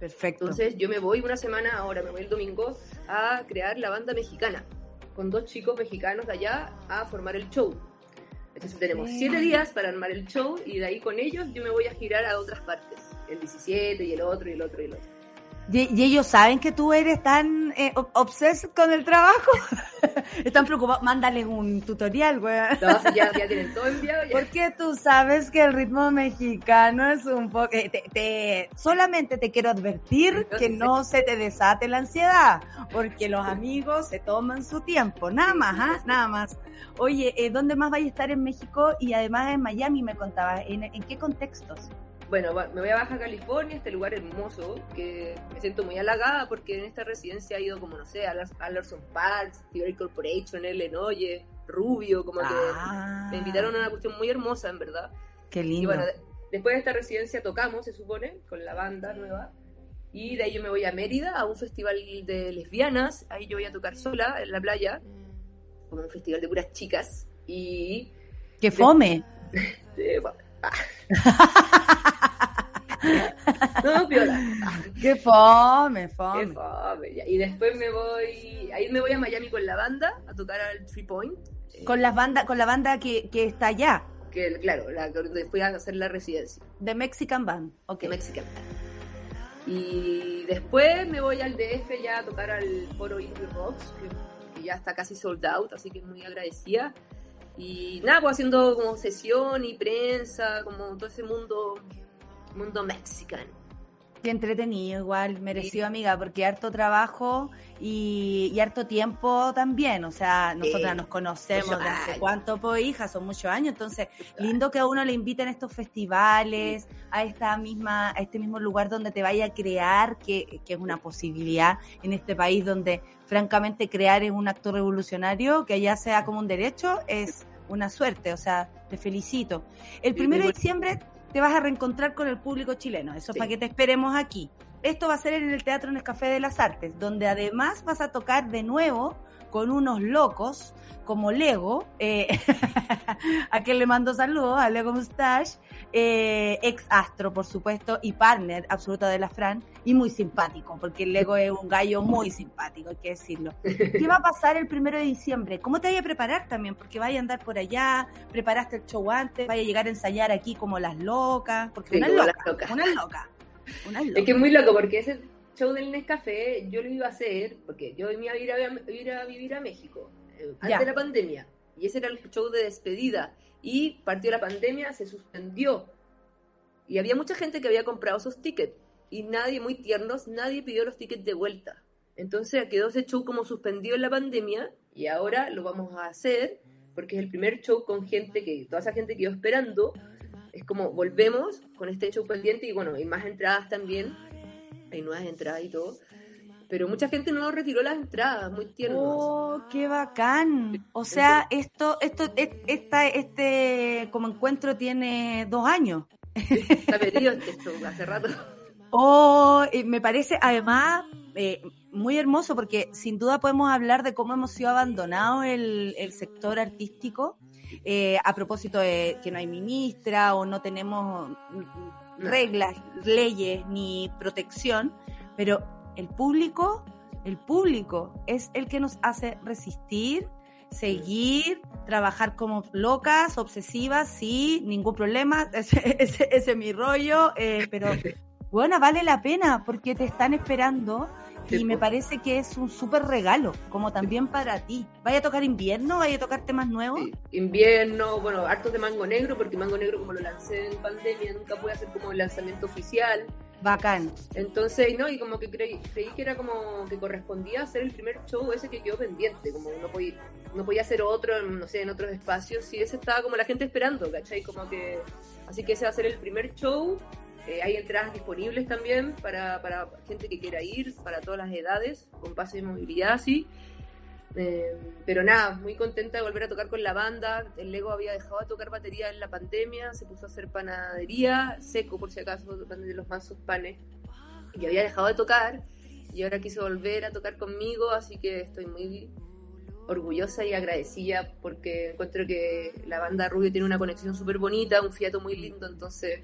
Perfecto. Entonces yo me voy una semana, ahora me voy el domingo, a crear la banda mexicana, con dos chicos mexicanos de allá a formar el show. Entonces tenemos siete días para armar el show y de ahí con ellos yo me voy a girar a otras partes, el 17 y el otro y el otro y el otro. ¿Y, ellos saben que tú eres tan eh, con el trabajo? Están preocupados. Mándales un tutorial, güey. No, ya, tienen todo enviado. Porque tú sabes que el ritmo mexicano es un poco... Eh, te, solamente te quiero advertir que no se te desate la ansiedad, porque los amigos se toman su tiempo. Nada más, ¿ah? Nada más. Oye, eh, ¿dónde más vais a estar en México? Y además en Miami me contabas. ¿En, en qué contextos? Bueno, me voy a Baja California, este lugar hermoso, que me siento muy halagada porque en esta residencia ha ido como, no sé, a Larson Parks, Theory Corporation, Ellen Oye, Rubio, como que ah. me invitaron a una cuestión muy hermosa, en verdad. Qué lindo. Y bueno, después de esta residencia tocamos, se supone, con la banda nueva. Y de ahí yo me voy a Mérida, a un festival de lesbianas. Ahí yo voy a tocar sola en la playa, como un festival de puras chicas. Y... ¡Qué fome! no, piola. Qué fome, fome. Qué fome. Y después me voy, ahí me voy a Miami con la banda a tocar al Three Point. Con la banda, con la banda que, que está allá. Que, claro, la, fui a hacer la residencia. De Mexican Band, ok. Mexican Band. Y después me voy al DF ya a tocar al foro Indie Rocks, que, que ya está casi sold out, así que muy agradecida. Y nada, pues haciendo como sesión y prensa, como todo ese mundo, mundo mexicano. Qué entretenido, igual, merecido, amiga, porque harto trabajo y, harto tiempo también. O sea, nosotras nos conocemos de hace cuánto, pues, hija, son muchos años. Entonces, lindo que a uno le inviten a estos festivales, a esta misma, a este mismo lugar donde te vaya a crear, que, que es una posibilidad en este país donde, francamente, crear es un acto revolucionario, que allá sea como un derecho, es una suerte. O sea, te felicito. El primero de diciembre te vas a reencontrar con el público chileno. Eso para que te esperemos aquí. Esto va a ser en el Teatro en el Café de las Artes, donde además vas a tocar de nuevo con unos locos como Lego, eh, a quien le mando saludos, a Lego Mustache, eh, ex astro, por supuesto, y partner absoluta de la Fran, y muy simpático, porque el Lego es un gallo muy simpático, hay que decirlo. ¿Qué va a pasar el primero de diciembre? ¿Cómo te vaya a preparar también? Porque vaya a andar por allá, preparaste el show antes, vaya a llegar a ensayar aquí como las locas, porque una loca, una loca. Es que es muy loco, porque ese show del Nescafé yo lo iba a hacer, porque yo me iba a ir a, vivir a México eh, antes de la pandemia, y ese era el show de despedida, y partió la pandemia, se suspendió, y había mucha gente que había comprado esos tickets, y nadie, muy tiernos, nadie pidió los tickets de vuelta. Entonces quedó ese show como suspendido en la pandemia, y ahora lo vamos a hacer, porque es el primer show con gente que, toda esa gente que iba esperando, es como volvemos con este show pendiente y bueno, y más entradas también hay nuevas entradas y todo. Pero mucha gente no retiró las entradas, muy tierno. ¡Oh, qué bacán! O sea, esto, esto, esta, este como encuentro tiene dos años. Está pedido esto hace rato. Oh, me parece además eh, muy hermoso porque sin duda podemos hablar de cómo hemos sido abandonados el, el sector artístico eh, a propósito de que no hay ministra o no tenemos reglas, leyes ni protección, pero el público, el público es el que nos hace resistir, seguir, trabajar como locas, obsesivas, sí, ningún problema, ese, es mi rollo, eh, pero bueno, vale la pena porque te están esperando y me parece que es un súper regalo, como también para ti. ¿Vaya a tocar invierno? ¿Vaya a tocar temas nuevos? Invierno, bueno, hartos de Mango Negro, porque Mango Negro como lo lancé en pandemia, nunca pude hacer como el lanzamiento oficial. Bacán. Entonces, ¿no? Y como que creí, creí que era como que correspondía hacer el primer show ese que quedó pendiente, como no podía, no podía hacer otro, no sé, en otros espacios, y ese estaba como la gente esperando, ¿cachai? Como que, así que ese va a ser el primer show eh, hay entradas disponibles también para, gente que quiera ir, para todas las edades, con pase de movilidad, sí. Eh, pero nada, muy contenta de volver a tocar con la banda. El Lego había dejado de tocar batería en la pandemia, se puso a hacer panadería, seco por si acaso, de los mansos panes, y había dejado de tocar. Y ahora quiso volver a tocar conmigo, así que estoy muy orgullosa y agradecida porque encuentro que la banda Rubio tiene una conexión súper bonita, un fiato muy lindo, entonces.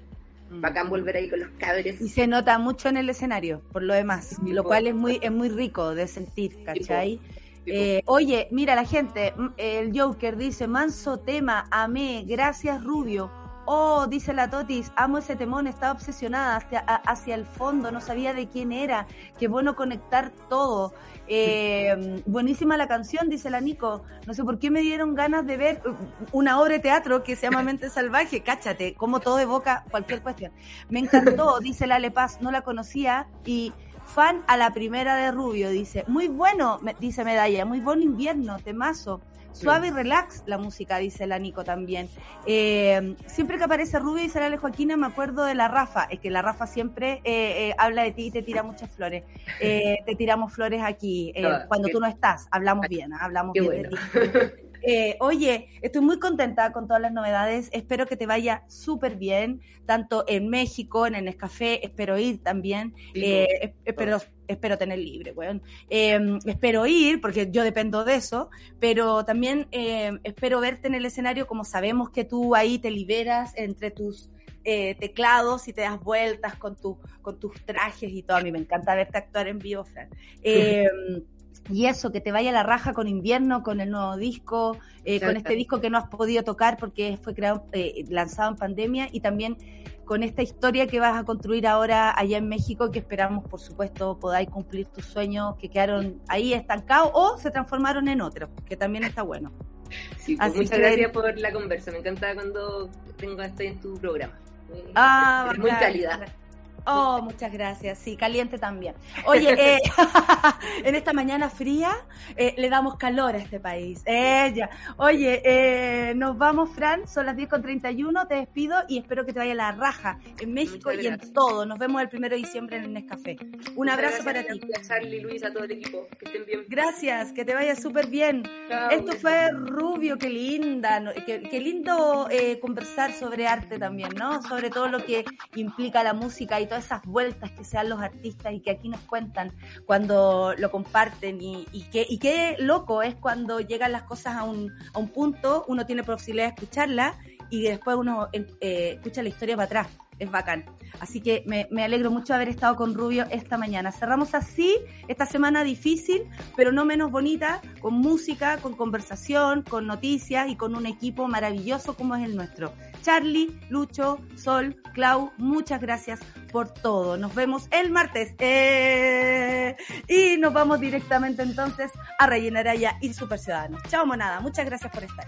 Bacán volver ahí con los cabres. Y se nota mucho en el escenario, por lo demás, lo cual es muy, es muy rico de sentir, ¿cachai? Eh, oye, mira la gente, el Joker dice, manso tema, amé, gracias Rubio. Oh, dice la Totis, amo ese temón, estaba obsesionada hacia, hacia el fondo, no sabía de quién era. Qué bueno conectar todo. Eh, buenísima la canción, dice la Nico. No sé por qué me dieron ganas de ver una obra de teatro que se llama Mente Salvaje. Cáchate, como todo evoca cualquier cuestión. Me encantó, dice la Lepaz, no la conocía y fan a la primera de Rubio, dice. Muy bueno, dice Medalla, muy buen invierno, temazo. Suave y relax la música, dice la Nico también. Eh, siempre que aparece Rubio y sale Joaquina me acuerdo de la Rafa. Es que la Rafa siempre eh, eh, habla de ti y te tira muchas flores. te tiramos flores aquí. cuando tú no estás, hablamos bien, ¿ah? hablamos bien de ti. Eh, oye, estoy muy contenta con todas las novedades. Espero que te vaya súper bien, tanto en México, en el Nescafé. Espero ir también. Eh, espero, espero tener libre, bueno. Em, espero ir, porque yo dependo de eso, pero también em, espero verte en el escenario como sabemos que tú ahí te liberas entre tus eh, teclados y te das vueltas con, tu, con tus trajes y todo. A mí me encanta verte actuar en vivo, Fran. Em, y eso, que te vaya la raja con invierno, con el nuevo disco, eh, con este disco que no has podido tocar porque fue creado, eh, lanzado en pandemia y también con esta historia que vas a construir ahora allá en México que esperamos, por supuesto, podáis cumplir tus sueños que quedaron ahí estancados o se transformaron en otros, que también está bueno. Pues, muchas gracias por la conversa, me encanta cuando tengo estoy en tu programa. Ah, muy cálida. Oh, muchas gracias. Sí, caliente también. Oye, eh, en esta mañana fría eh, le damos calor a este país. Ella. Oye, eh, nos vamos, Fran. Son las 10 con 31. Te despido y espero que te vaya la raja en México y en todo. Nos vemos el primero de diciembre en el Nescafé. Un abrazo para ti. Gracias, Charlie, Luis, a todo el equipo. Que estén bien. Gracias, que te vaya súper bien. Esto fue Rubio, qué linda. Qué, qué lindo conversar sobre arte también, ¿no? Sobre todo lo que implica la música y todas esas vueltas que se dan los artistas y que aquí nos cuentan cuando lo comparten y, y, qué, y qué loco es cuando llegan las cosas a un, a un punto, uno tiene posibilidad de escucharla y después uno eh, escucha la historia para atrás es bacán. Así que me, me, alegro mucho de haber estado con Rubio esta mañana. Cerramos así esta semana difícil, pero no menos bonita, con música, con conversación, con noticias y con un equipo maravilloso como es el nuestro. Charlie, Lucho, Sol, Clau, muchas gracias por todo. Nos vemos el martes. Eh, y nos vamos directamente entonces a rellenar allá y Super Ciudadanos. Chao, monada. Muchas gracias por estar.